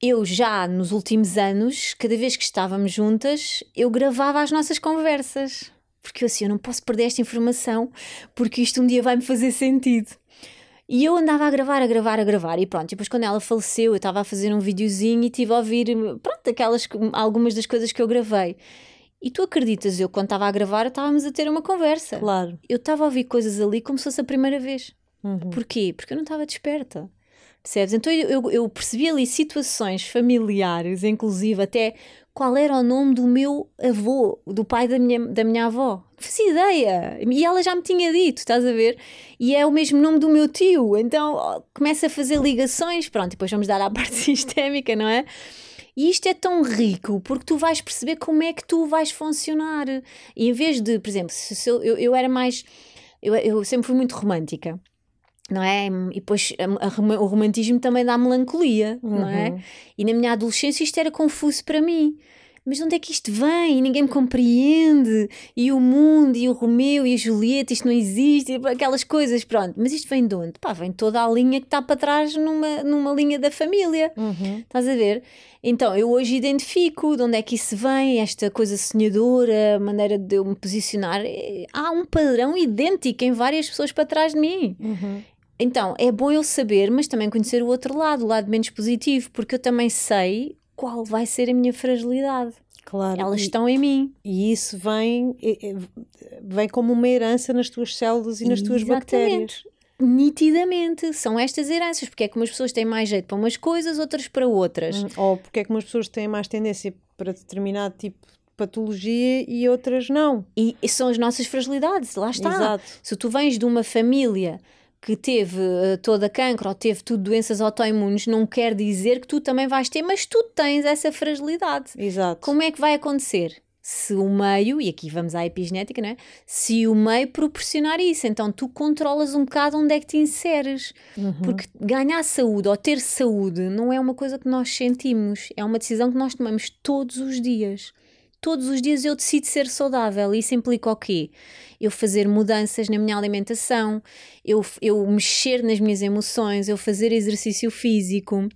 [SPEAKER 2] eu já nos últimos anos, cada vez que estávamos juntas, eu gravava as nossas conversas. Porque eu assim, eu não posso perder esta informação, porque isto um dia vai me fazer sentido. E eu andava a gravar, a gravar, a gravar. E pronto, depois quando ela faleceu, eu estava a fazer um videozinho e estive a ouvir, pronto, aquelas, algumas das coisas que eu gravei. E tu acreditas, eu quando estava a gravar, estávamos a ter uma conversa.
[SPEAKER 1] Claro.
[SPEAKER 2] Eu estava a ouvir coisas ali como se fosse a primeira vez. Uhum. Porquê? Porque eu não estava desperta. Percebes? Então eu, eu, eu, percebi ali situações familiares, inclusive até qual era o nome do meu avô, do pai da minha, da minha avó. Não fazia ideia. E ela já me tinha dito, estás a ver? E é o mesmo nome do meu tio. Então começa a fazer ligações. Pronto, depois vamos dar à parte sistémica, não é? E isto é tão rico porque tu vais perceber como é que tu vais funcionar. E em vez de, por exemplo, se eu, eu, eu era mais. Eu, eu sempre fui muito romântica não é? E depois a, a, o romantismo também dá melancolia, uhum. não é? Uhum. E na minha adolescência isto era confuso para mim mas de onde é que isto vem? E ninguém me compreende. E o mundo, e o Romeu, e a Julieta, isto não existe, aquelas coisas, pronto. Mas isto vem de onde? Pá, vem toda a linha que está para trás numa, numa linha da família. Uhum. Estás a ver? Então, eu hoje identifico de onde é que isso vem, esta coisa sonhadora, a maneira de eu me posicionar. Há um padrão idêntico em várias pessoas para trás de mim. Uhum. Então, é bom eu saber, mas também conhecer o outro lado, o lado menos positivo, porque eu também sei qual vai ser a minha fragilidade. Claro. Elas e, estão em mim.
[SPEAKER 1] E isso vem, vem como uma herança nas tuas células e nas tuas bactérias.
[SPEAKER 2] Nitidamente, são estas heranças, porque é que umas pessoas têm mais jeito para umas coisas, outras para outras. Hum,
[SPEAKER 1] ou porque é que umas pessoas têm mais tendência para determinado tipo de patologia e outras não.
[SPEAKER 2] E, e são as nossas fragilidades, lá está. Exato. Se tu vens de uma família que teve uh, toda cancro ou teve tudo doenças autoimunes, não quer dizer que tu também vais ter, mas tu tens essa fragilidade.
[SPEAKER 1] Exato.
[SPEAKER 2] Como é que vai acontecer? Se o meio, e aqui vamos à epigenética, não é? Se o meio proporcionar isso, então tu controlas um bocado onde é que te inseres. Uhum. Porque ganhar saúde ou ter saúde não é uma coisa que nós sentimos, é uma decisão que nós tomamos todos os dias todos os dias eu decido ser saudável. Isso implica o quê? Eu fazer mudanças na minha alimentação, eu, eu mexer nas minhas emoções, eu fazer exercício físico.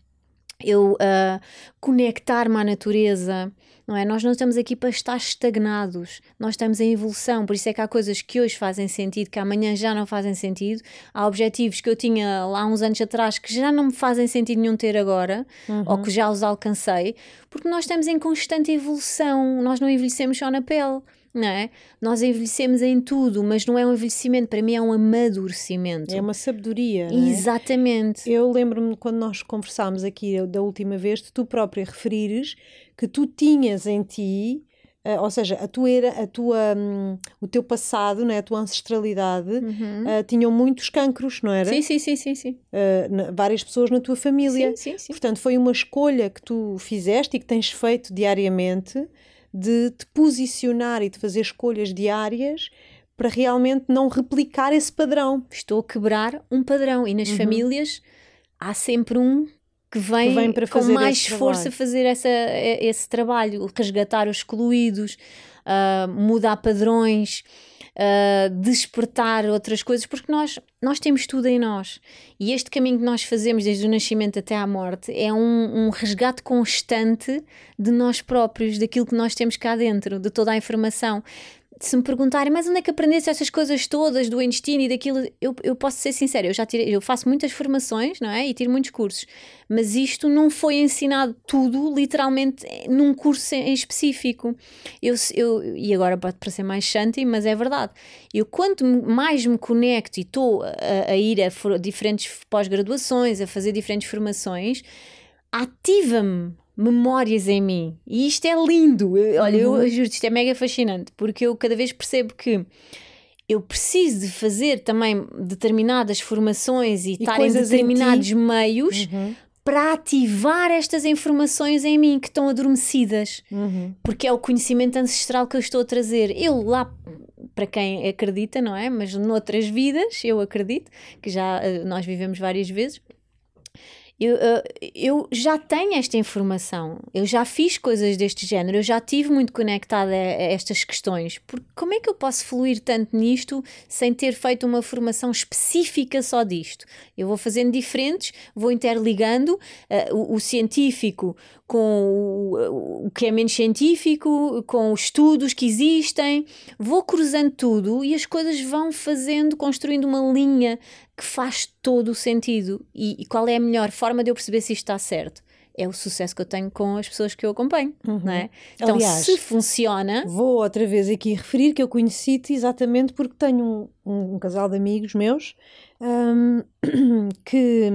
[SPEAKER 2] eu uh, conectar-me à natureza, não é? Nós não estamos aqui para estar estagnados, nós estamos em evolução, por isso é que há coisas que hoje fazem sentido, que amanhã já não fazem sentido, há objetivos que eu tinha lá uns anos atrás que já não me fazem sentido nenhum ter agora, uhum. ou que já os alcancei, porque nós estamos em constante evolução, nós não envelhecemos só na pele não é? Nós envelhecemos em tudo, mas não é um envelhecimento, para mim é um amadurecimento.
[SPEAKER 1] É uma sabedoria. É?
[SPEAKER 2] Exatamente.
[SPEAKER 1] Eu lembro-me quando nós conversámos aqui da última vez, de tu própria referires que tu tinhas em ti. Uh, ou seja, a tua, era, a tua, um, o teu passado, né, a tua ancestralidade, uhum. uh, tinham muitos cancros, não era?
[SPEAKER 2] Sim, sim, sim, sim. sim.
[SPEAKER 1] Uh, na, várias pessoas na tua família.
[SPEAKER 2] Sim, sim, sim.
[SPEAKER 1] Portanto, foi uma escolha que tu fizeste e que tens feito diariamente de te posicionar e de fazer escolhas diárias para realmente não replicar esse padrão.
[SPEAKER 2] Estou a quebrar um padrão e nas uhum. famílias há sempre um que vem, que vem para com mais força fazer essa, esse trabalho, resgatar os excluídos, uh, mudar padrões, uh, despertar outras coisas, porque nós, nós temos tudo em nós. E este caminho que nós fazemos desde o nascimento até à morte é um, um resgate constante de nós próprios, daquilo que nós temos cá dentro, de toda a informação se me perguntarem, mas onde é que aprendeste essas coisas todas do intestino e daquilo, eu, eu posso ser sincera, eu já tirei, eu faço muitas formações, não é? E tiro muitos cursos, mas isto não foi ensinado tudo, literalmente, num curso em específico. Eu, eu, e agora pode parecer mais shanty, mas é verdade. Eu quanto mais me conecto e estou a, a ir a diferentes pós-graduações, a fazer diferentes formações, ativa-me memórias em mim. E isto é lindo. Olha, uhum. eu juro, isto é mega fascinante, porque eu cada vez percebo que eu preciso de fazer também determinadas formações e, e estar em determinados em meios uhum. para ativar estas informações em mim que estão adormecidas. Uhum. Porque é o conhecimento ancestral que eu estou a trazer. Eu lá para quem acredita, não é? Mas noutras vidas, eu acredito, que já eh, nós vivemos várias vezes, eu, uh, eu já tenho esta informação, eu já fiz coisas deste género, eu já estive muito conectada a, a, estas questões. Porque como é que eu posso fluir tanto nisto sem ter feito uma formação específica só disto? Eu vou fazendo diferentes, vou interligando uh, o, o, científico com o, o que é menos científico, com os estudos que existem, vou cruzando tudo e as coisas vão fazendo, construindo uma linha que faz todo o sentido. E, e, qual é a melhor forma de eu perceber se isto está certo? É o sucesso que eu tenho com as pessoas que eu acompanho, uhum. não é? Então, Aliás, se funciona.
[SPEAKER 1] Vou outra vez aqui referir que eu conheci-te exatamente porque tenho um, um, um casal de amigos meus um, que,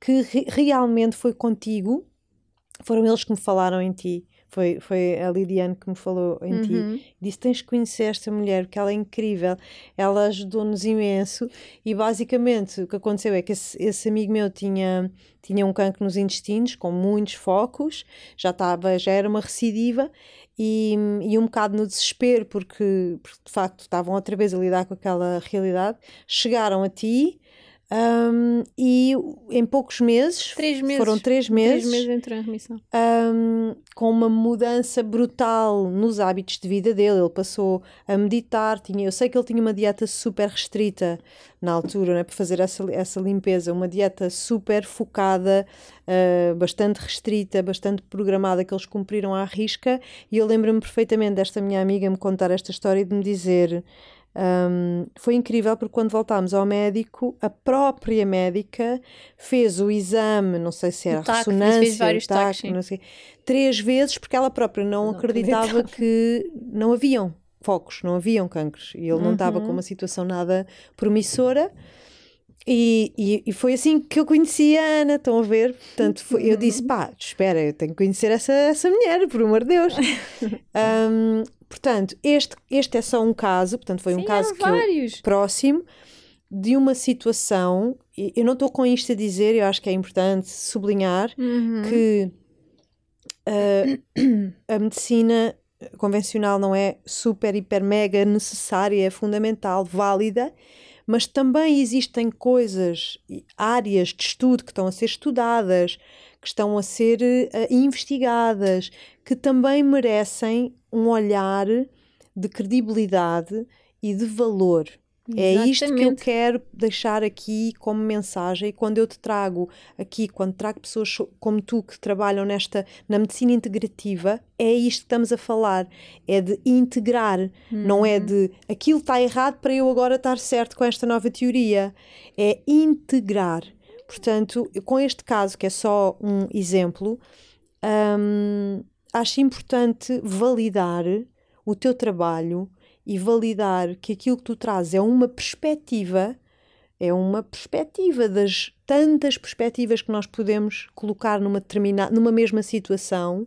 [SPEAKER 1] que re realmente foi contigo, foram eles que me falaram em ti foi, foi a Lidiane que me falou em uhum. ti. Disse: tens que conhecer esta mulher, porque ela é incrível, ela ajudou-nos imenso. E basicamente o que aconteceu é que esse, esse amigo meu tinha, tinha um cancro nos intestinos, com muitos focos, já estava, já era uma recidiva. E, e um bocado no desespero, porque, porque de facto estavam outra vez a lidar com aquela realidade, chegaram a ti um, e em poucos meses,
[SPEAKER 2] três meses,
[SPEAKER 1] foram três meses,
[SPEAKER 2] três meses em remissão.
[SPEAKER 1] Um, com uma mudança brutal nos hábitos de vida dele. Ele passou a meditar. Tinha, eu sei que ele tinha uma dieta super restrita na altura, né, para fazer essa, essa limpeza. Uma dieta super focada, uh, bastante restrita, bastante programada, que eles cumpriram à risca. E eu lembro-me perfeitamente desta minha amiga me contar esta história e de me dizer um, foi incrível porque quando voltámos ao médico, a própria médica fez o exame, não sei se era o ressonância, fez tac, não sei, três vezes porque ela própria não, não acreditava, acreditava, que não haviam focos, não haviam cancros e ele uhum. não estava com uma situação nada promissora. E, e, e, foi assim que eu conheci a Ana, estão a ver? Portanto, foi, eu disse: pá, espera, eu tenho que conhecer essa, essa mulher, por amor de Deus. um, Portanto, este, este é só um caso, portanto, foi Sim, um caso que eu, próximo de uma situação. Eu não estou com isto a dizer, eu acho que é importante sublinhar uhum. que uh, a medicina convencional não é super, hiper, mega necessária, é fundamental, válida, mas também existem coisas, áreas de estudo que estão a ser estudadas, que estão a ser uh, investigadas, que também merecem um olhar de credibilidade e de valor. Exatamente. É isto que eu quero deixar aqui como mensagem. E quando eu te trago aqui, quando trago pessoas como tu que trabalham nesta na medicina integrativa, é isto que estamos a falar. É de integrar, uhum. não é uhum. de aquilo está errado para eu agora estar certo com esta nova teoria. É integrar. Portanto, com este caso, que é só um exemplo, hum, acho importante validar o teu trabalho e validar que aquilo que tu trazes é uma perspectiva, é uma perspectiva das tantas perspectivas que nós podemos colocar numa determinada, numa mesma situação,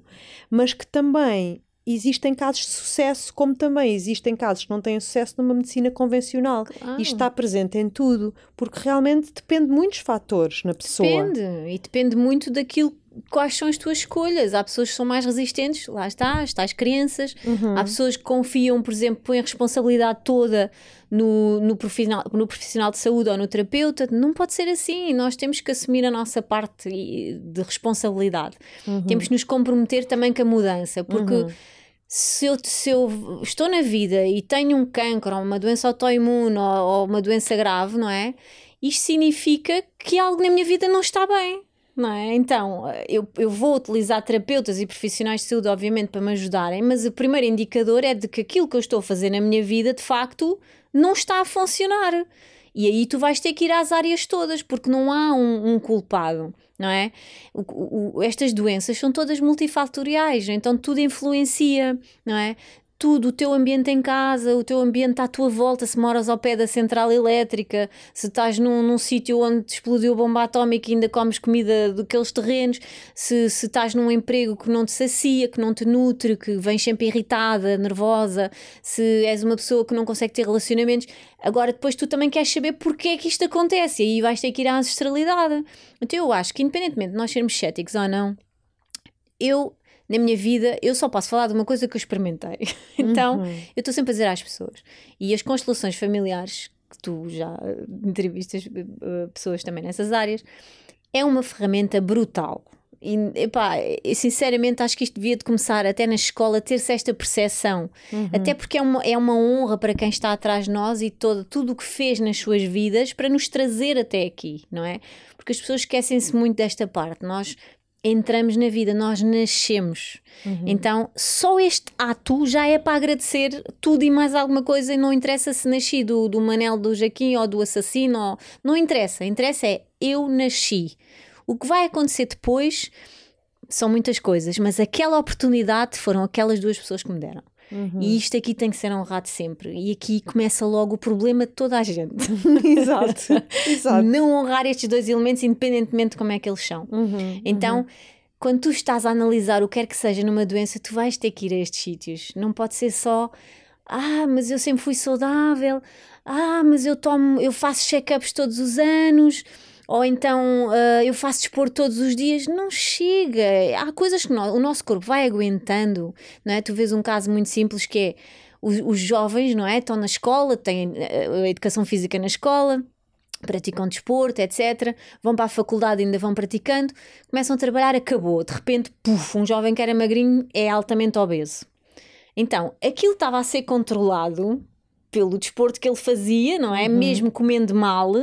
[SPEAKER 1] mas que também existem casos de sucesso, como também existem casos que não têm sucesso numa medicina convencional. Claro. E está presente em tudo, porque realmente depende de muitos fatores na pessoa.
[SPEAKER 2] Depende, e depende muito daquilo quais são as tuas escolhas. Há pessoas que são mais resistentes, lá está, está as crianças. Uhum. Há pessoas que confiam, por exemplo, põem a responsabilidade toda no, no, profissional, no profissional de saúde ou no terapeuta. Não pode ser assim. Nós temos que assumir a nossa parte de responsabilidade. Uhum. Temos que nos comprometer também com a mudança, porque. Uhum. Se eu, se eu, estou na vida e tenho um cancro ou uma doença autoimune ou, ou uma doença grave, não é? Isto significa que algo na minha vida não está bem não é? Então, eu, eu vou utilizar terapeutas e profissionais de saúde, obviamente, para me ajudarem, mas o primeiro indicador é de que aquilo que eu estou a fazer na minha vida, de facto, não está a funcionar. E aí tu vais ter que ir às áreas todas, porque não há um, um culpado, não é? O, o, estas doenças são todas multifatoriais, então tudo influencia, não é? Tudo, o teu ambiente em casa, o teu ambiente à tua volta, se moras ao pé da central elétrica, se estás num, num sítio onde explodiu a bomba atómica e ainda comes comida daqueles terrenos, se, se estás num emprego que não te sacia, que não te nutre, que vens sempre irritada, nervosa, se és uma pessoa que não consegue ter relacionamentos, agora depois tu também queres saber porque é que isto acontece e aí vais ter que ir à ancestralidade. Então eu acho que independentemente de nós sermos céticos ou não, eu na minha vida, eu só posso falar de uma coisa que eu experimentei. então, uhum. eu estou sempre a dizer às pessoas. E as constelações familiares, que tu já entrevistas uh, pessoas também nessas áreas, é uma ferramenta brutal. E epá, sinceramente acho que isto devia de começar até na escola a ter-se esta percepção, uhum. até porque é uma, é uma honra para quem está atrás de nós e todo, tudo o que fez nas suas vidas para nos trazer até aqui, não é? Porque as pessoas esquecem-se muito desta parte. Nós entramos na vida, nós nascemos. Uhum. Então, só este ato já é para agradecer tudo e mais alguma coisa. E não interessa se nasci do, do Manel do Jaquim ou do assassino, ou... não interessa. Interessa é eu nasci. O que vai acontecer depois são muitas coisas, mas aquela oportunidade foram aquelas duas pessoas que me deram. Uhum. E isto aqui tem que ser honrado sempre. E aqui começa logo o problema de toda a gente.
[SPEAKER 1] exato, exato.
[SPEAKER 2] Não honrar estes dois elementos, independentemente de como é que eles são. Uhum. Então. Uhum. Quando tu estás a analisar o que quer que seja numa doença, tu vais ter que ir a estes sítios. Não pode ser só, ah, mas eu sempre fui saudável, ah, mas eu tomo, eu faço check-ups todos os anos, ou então uh, eu faço desporto todos os dias, não chega. Há coisas que o nosso corpo vai aguentando, não é? Tu vês um caso muito simples que é os, os jovens, não é? Estão na escola, têm uh, a educação física na escola, praticam desporto, etc. Vão para a faculdade, ainda vão praticando, começam a trabalhar, acabou. De repente, puf, um jovem que era magrinho é altamente obeso. Então, aquilo estava a ser controlado pelo desporto que ele fazia, não é? Uhum. Mesmo comendo mal,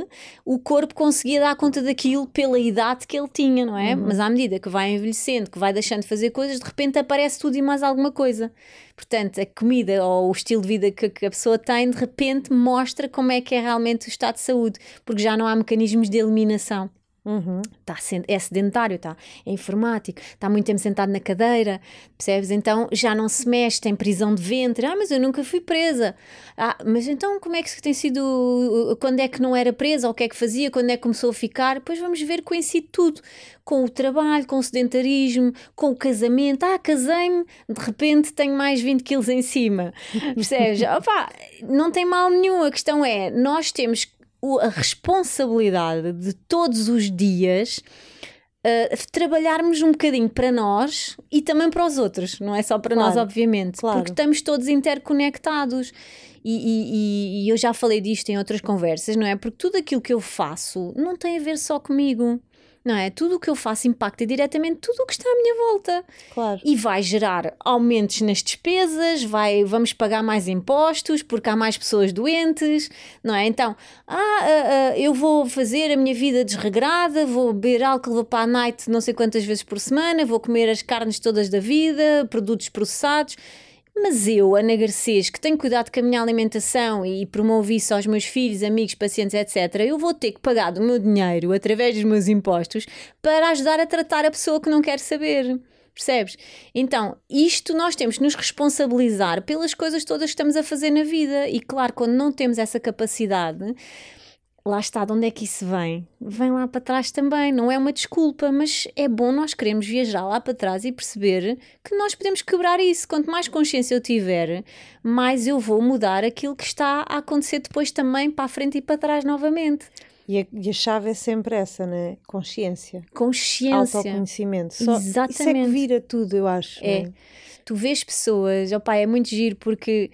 [SPEAKER 2] o corpo conseguia dar conta daquilo pela idade que ele tinha, não é? Uhum. Mas à medida que vai envelhecendo, que vai deixando de fazer coisas, de repente aparece tudo e mais alguma coisa. Portanto, a comida ou o estilo de vida que, que a pessoa tem, de repente mostra como é que é realmente o estado de saúde, porque já não há mecanismos de eliminação. Uhum. Tá, é sedentário, tá, é informático, está muito tempo sentado na cadeira, percebes? Então já não se mexe, tem prisão de ventre. Ah, mas eu nunca fui presa. Ah, mas então como é que tem sido? Quando é que não era presa? O que é que fazia? Quando é que começou a ficar? Depois vamos ver com coincide tudo. Com o trabalho, com o sedentarismo, com o casamento. Ah, casei-me, de repente tenho mais 20 quilos em cima. Percebes? Opa, não tem mal nenhum. A questão é, nós temos a responsabilidade de todos os dias uh, trabalharmos um bocadinho para nós e também para os outros, não é só para claro, nós, obviamente, claro. porque estamos todos interconectados. E, e, e, eu já falei disto em outras conversas, não é? Porque tudo aquilo que eu faço não tem a ver só comigo. Não é? Tudo o que eu faço impacta diretamente tudo o que está à minha volta.
[SPEAKER 1] Claro.
[SPEAKER 2] E vai gerar aumentos nas despesas, vai, vamos pagar mais impostos porque há mais pessoas doentes, não é? Então, ah, ah, ah, eu vou fazer a minha vida desregrada, vou beber álcool, vou para a night não sei quantas vezes por semana, vou comer as carnes todas da vida, produtos processados. Mas eu, Ana Garcês, que tenho cuidado com a minha alimentação e promovo isso aos meus filhos, amigos, pacientes, etc., eu vou ter que pagar do meu dinheiro, através dos meus impostos, para ajudar a tratar a pessoa que não quer saber. Percebes? Então, isto nós temos que nos responsabilizar pelas coisas todas que estamos a fazer na vida. E claro, quando não temos essa capacidade, lá está, de onde é que isso vem? Vem lá para trás também, não é uma desculpa, mas é bom nós queremos viajar lá para trás e perceber que nós podemos quebrar isso. Quanto mais consciência eu tiver, mais eu vou mudar aquilo que está a acontecer depois também para a frente e para trás novamente.
[SPEAKER 1] E a, e a chave é sempre essa, né? Consciência.
[SPEAKER 2] Consciência.
[SPEAKER 1] Autoconhecimento. Só,
[SPEAKER 2] Exatamente.
[SPEAKER 1] Isso é que vira tudo, eu acho.
[SPEAKER 2] É.
[SPEAKER 1] né?
[SPEAKER 2] Tu vês pessoas, opá, é muito giro porque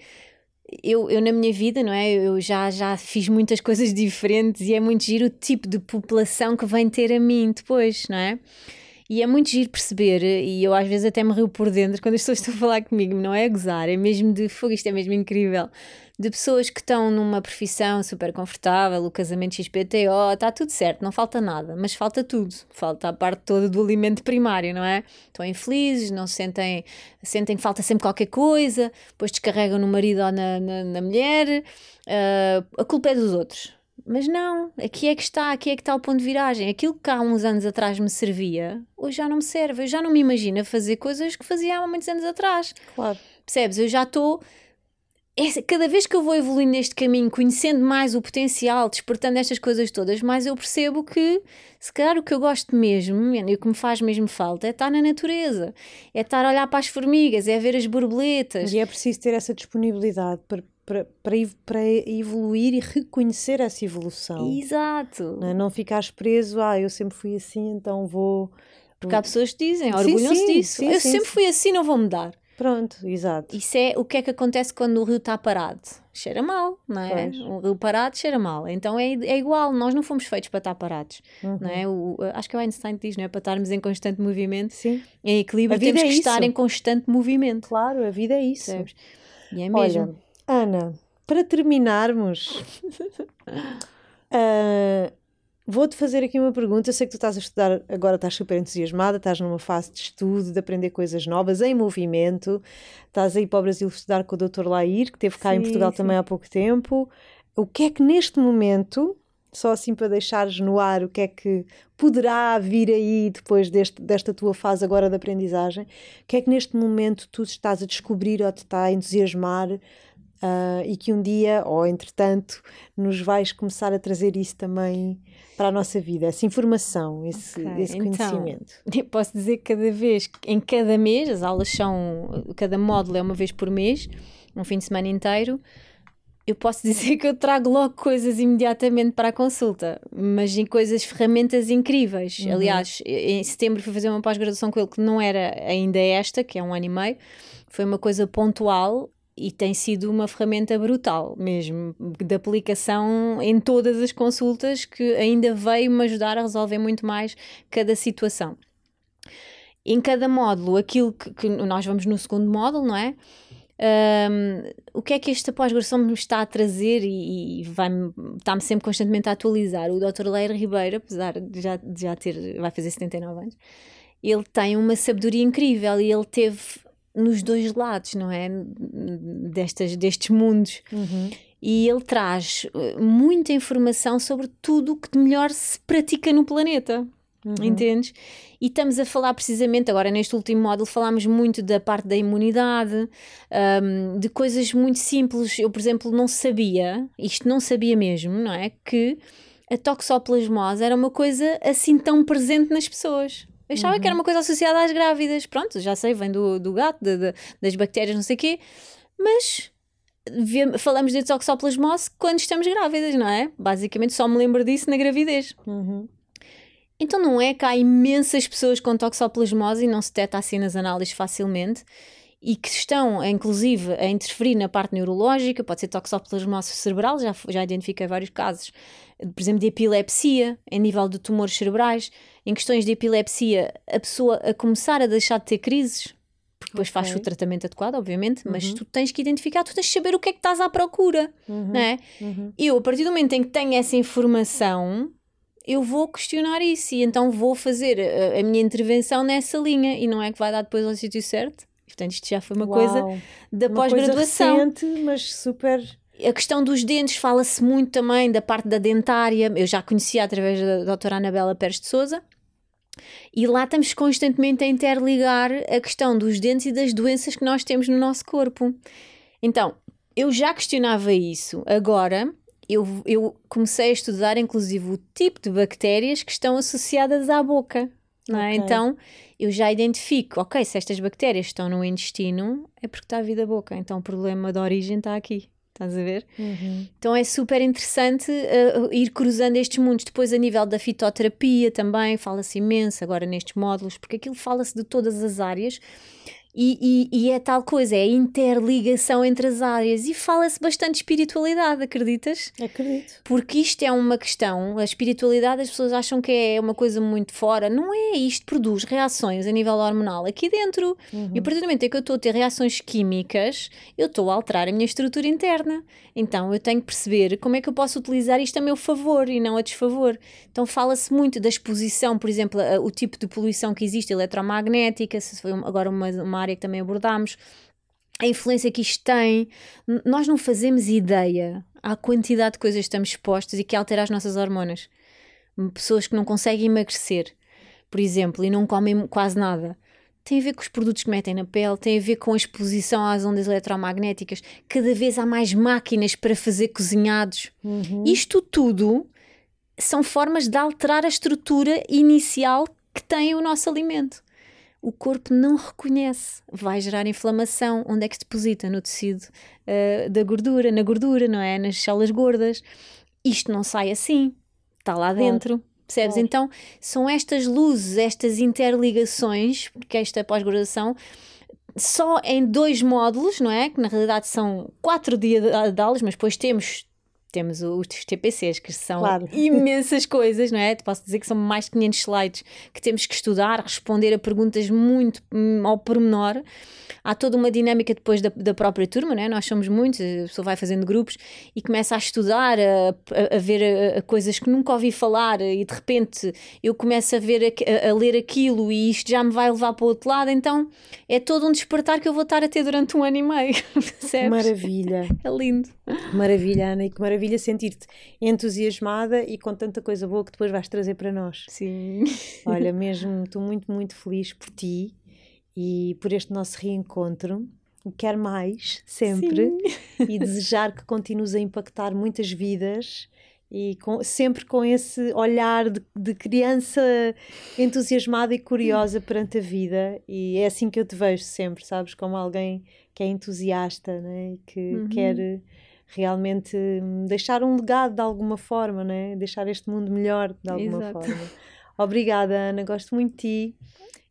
[SPEAKER 2] eu, eu na minha vida, não é? Eu já, já fiz muitas coisas diferentes e é muito giro o tipo de população que vem ter a mim depois, não é? E é muito giro perceber, e eu às vezes até me rio por dentro quando as pessoas estão a falar comigo, não é a gozar, é mesmo de fogo, isto é mesmo incrível. De pessoas que estão numa profissão super confortável, o casamento XPTO, está tudo certo, não falta nada, mas falta tudo. Falta a parte toda do alimento primário, não é? Estão infelizes, não sentem, sentem que falta sempre qualquer coisa, depois descarregam no marido ou na, na, na mulher, uh, a culpa é dos outros. Mas não, aqui é que está, aqui é que está o ponto de viragem. Aquilo que há uns anos atrás me servia, hoje já não me serve. Eu já não me imagino a fazer coisas que fazia há muitos anos atrás.
[SPEAKER 1] Claro.
[SPEAKER 2] Percebes? Eu já estou. É- Cada vez que eu vou evoluindo neste caminho, conhecendo mais o potencial, despertando estas coisas todas, mais eu percebo que, se calhar, o que eu gosto mesmo e o que me faz mesmo falta é estar na natureza, é estar a olhar para as formigas, é ver as borboletas.
[SPEAKER 1] E é preciso ter essa disponibilidade para, para, para, para evoluir e reconhecer essa evolução.
[SPEAKER 2] Exato.
[SPEAKER 1] Não, é? Não ficares preso, ah, eu sempre fui assim, então vou.
[SPEAKER 2] Porque há pessoas que dizem, orgulham-se disso.
[SPEAKER 1] sim,
[SPEAKER 2] eu
[SPEAKER 1] sim,
[SPEAKER 2] sempre
[SPEAKER 1] sim.
[SPEAKER 2] fui assim, não vou mudar.
[SPEAKER 1] Pronto, exato.
[SPEAKER 2] Isso é o que é que acontece quando o rio está parado. Cheira mal, não é?
[SPEAKER 1] Pois.
[SPEAKER 2] O rio parado cheira mal. Então é, é igual, nós não fomos feitos para estar parados.
[SPEAKER 1] Uhum.
[SPEAKER 2] Não é? o, acho que o Einstein diz, não é? Para estarmos em constante movimento,
[SPEAKER 1] Sim,
[SPEAKER 2] em equilíbrio, temos
[SPEAKER 1] é
[SPEAKER 2] que estar
[SPEAKER 1] isso.
[SPEAKER 2] em constante movimento.
[SPEAKER 1] claro, a vida é isso.
[SPEAKER 2] Percebes? E é mesmo.
[SPEAKER 1] Olha, Ana, para terminarmos, ah, vou-te fazer aqui uma pergunta. Eu sei que tu estás a estudar, agora estás super entusiasmada, estás numa fase de estudo, de aprender coisas novas, em movimento. Estás aí para o Brasil estudar com o Dr. Lair, que esteve cá em
[SPEAKER 2] Sim,
[SPEAKER 1] Portugal
[SPEAKER 2] sim.
[SPEAKER 1] também há pouco tempo. O que é que neste momento, só assim para deixares no ar, o que é que poderá vir aí depois deste, desta tua fase agora de aprendizagem? O que é que neste momento tu estás a descobrir ou te está a entusiasmar ah, e que um dia, ou entretanto, nos vais começar a trazer isso também para a nossa vida, essa informação, esse,
[SPEAKER 2] Ok,
[SPEAKER 1] esse
[SPEAKER 2] então,
[SPEAKER 1] conhecimento.
[SPEAKER 2] Eu Posso dizer que cada vez, em cada mês, as aulas são, cada módulo é uma vez por mês, um fim de semana inteiro. Eu posso dizer que eu trago logo coisas imediatamente para a consulta, mas em coisas, ferramentas incríveis.
[SPEAKER 1] Uhum.
[SPEAKER 2] Aliás, em setembro fui fazer uma pós-graduação com ele que não era ainda esta, que é um ano e meio, foi uma coisa pontual e tem sido uma ferramenta brutal mesmo, de aplicação em todas as consultas, que ainda veio-me ajudar a resolver muito mais cada situação. Em cada módulo, aquilo que, que nós vamos no segundo módulo, não é? Ahm, o que é que esta pós-graduação me está a trazer e, e está-me sempre constantemente a atualizar. O Dr. Leira Ribeiro, apesar de já, de já ter, vai fazer 79 anos, ele tem uma sabedoria incrível e ele teve nos dois lados, não é? Destas, destes mundos. E ele traz eh, muita informação sobre tudo o que de melhor se pratica no planeta. Entendes? E estamos a falar precisamente, agora neste último módulo, falámos muito da parte da imunidade, hum, de coisas muito simples. Eu, por exemplo, não sabia, isto não sabia mesmo, não é? Que a toxoplasmose era uma coisa assim tão presente nas pessoas. Eu achava que era uma coisa associada às grávidas. Pronto, já sei, vem do, do gato, da- da- das bactérias, não sei o quê. Mas falamos de toxoplasmose quando estamos grávidas, não é? Basicamente só me lembro disso na gravidez.
[SPEAKER 1] Uhum.
[SPEAKER 2] Então não é que há imensas pessoas com toxoplasmose e não se detecta assim nas análises facilmente. e que estão, inclusive, a interferir na parte neurológica, pode ser toxoplasmose cerebral, já, já identifiquei vários casos, por exemplo, de epilepsia, em nível de tumores cerebrais, em questões de epilepsia, a pessoa a começar a deixar de ter crises, porque depois okay. faz o tratamento adequado, obviamente, uhum. mas tu tens que identificar, tu tens que saber o que é que estás à procura, uhum. não é? Uhum. Eu, a partir do momento em que tenho essa informação, eu vou questionar isso e então vou fazer a, a minha intervenção nessa linha e não é que vai dar depois ao sítio certo. Portanto, isto já foi uma Uau. coisa da pós-graduação.
[SPEAKER 1] mas super
[SPEAKER 2] a questão dos dentes fala-se muito também da parte da dentária. Eu já conhecia através da doutora Anabela Pérez de Souza. E lá estamos constantemente a interligar a questão dos dentes e das doenças que nós temos no nosso corpo. Então, eu já questionava isso. Agora, eu, eu comecei a estudar, inclusive, o tipo de bactérias que estão associadas à boca. É? Okay. Então, eu já identifico, ok, se estas bactérias estão no intestino, é porque está a vida boca. Então, o problema da origem está aqui. Estás a ver? Uhum. Então é super interessante uh, ir cruzando estes mundos. Depois, a nível da fitoterapia, também fala-se imenso agora nestes módulos, porque aquilo fala-se de todas as áreas e, e, e, é tal coisa, é a interligação entre as áreas. E fala-se bastante de espiritualidade, acreditas?
[SPEAKER 1] Acredito.
[SPEAKER 2] Porque isto é uma questão, a espiritualidade as pessoas acham que é uma coisa muito fora. Não é, isto produz reações a nível hormonal aqui dentro. Uhum. E a partir do momento em que eu estou a ter reações químicas, eu estou a alterar a minha estrutura interna. Então eu tenho que perceber como é que eu posso utilizar isto a meu favor e não a desfavor. Então fala-se muito da exposição, por exemplo, a, o tipo de poluição que existe eletromagnética, se foi agora uma, uma área que também abordámos, a influência que isto tem. Nós não fazemos ideia à quantidade de coisas que estamos expostos e que altera as nossas hormonas. Pessoas que não conseguem emagrecer, por exemplo, e não comem quase nada. Tem a ver com os produtos que metem na pele, tem a ver com a exposição às ondas eletromagnéticas. Cada vez há mais máquinas para fazer cozinhados. Uhum. Isto tudo são formas de alterar a estrutura inicial que tem o nosso alimento o corpo não reconhece, vai gerar inflamação. Onde é que se deposita? No tecido uh, da gordura, na gordura, não é? Nas células gordas. Isto não sai assim, está lá dentro. Percebes? Claro. Então, são estas luzes, estas interligações, porque esta pós-graduação só em dois módulos, não é? Que na realidade são quatro dias de aulas, mas depois temos temos os TPCs, que são claro. imensas coisas, não é? Posso dizer que são mais de 500 slides que temos que estudar, responder a perguntas muito hum, ao pormenor há toda uma dinâmica depois da, da própria turma, né? nós somos muitos, a pessoa vai fazendo grupos e começa a estudar, a, a, a ver a, coisas que nunca ouvi falar e de repente eu começo a ver a, ler aquilo e isto já me vai levar para o outro lado, então é todo um despertar que eu vou estar a ter durante um ano e meio. Percebes?
[SPEAKER 1] Maravilha.
[SPEAKER 2] É lindo.
[SPEAKER 1] Maravilha, Ana, e que maravilha sentir-te entusiasmada e com tanta coisa boa que depois vais trazer para nós.
[SPEAKER 2] Sim.
[SPEAKER 1] Olha, mesmo estou muito, muito feliz por ti e por este nosso reencontro. Quero mais, sempre, Sim. e desejar que continues a impactar muitas vidas e com, sempre com esse olhar de, de, criança entusiasmada e curiosa perante a vida. E é assim que eu te vejo sempre, sabes? Como alguém que é entusiasta né? que uhum. quer realmente deixar um legado de alguma forma, né? deixar este mundo melhor de alguma Exato. forma. Obrigada, Ana, gosto muito de ti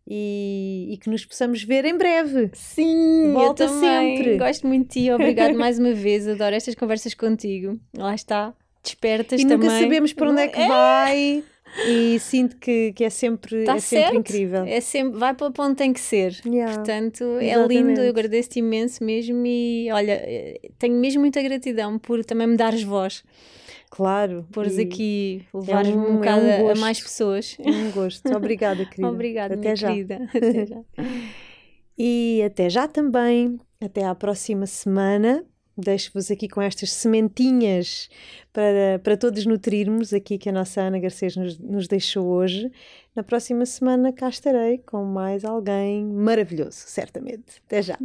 [SPEAKER 1] e, e, que nos possamos ver em breve.
[SPEAKER 2] Sim, volta sempre. Gosto muito de ti, obrigado mais uma vez. Adoro estas conversas contigo. Lá está, despertas
[SPEAKER 1] e
[SPEAKER 2] também.
[SPEAKER 1] E nunca sabemos para onde é que é. vai. E sinto que, que é sempre, tá é sempre incrível.
[SPEAKER 2] É sempre, vai para onde tem que ser. Yeah, Portanto, exatamente. é lindo, eu agradeço-te imenso mesmo e olha, eh, tenho mesmo muita gratidão por também me dares voz.
[SPEAKER 1] Claro.
[SPEAKER 2] Pôres aqui, levares-me é um, um bocado é um a mais pessoas.
[SPEAKER 1] É um gosto. Obrigada, querida.
[SPEAKER 2] Obrigada, até já. Querida. Até já.
[SPEAKER 1] e até já também. Até à próxima semana. Deixo-vos aqui com estas sementinhas para, para todos nutrirmos aqui que a nossa Ana Garcês nos, nos deixou hoje. Na próxima semana cá estarei com mais alguém maravilhoso, certamente. Até já.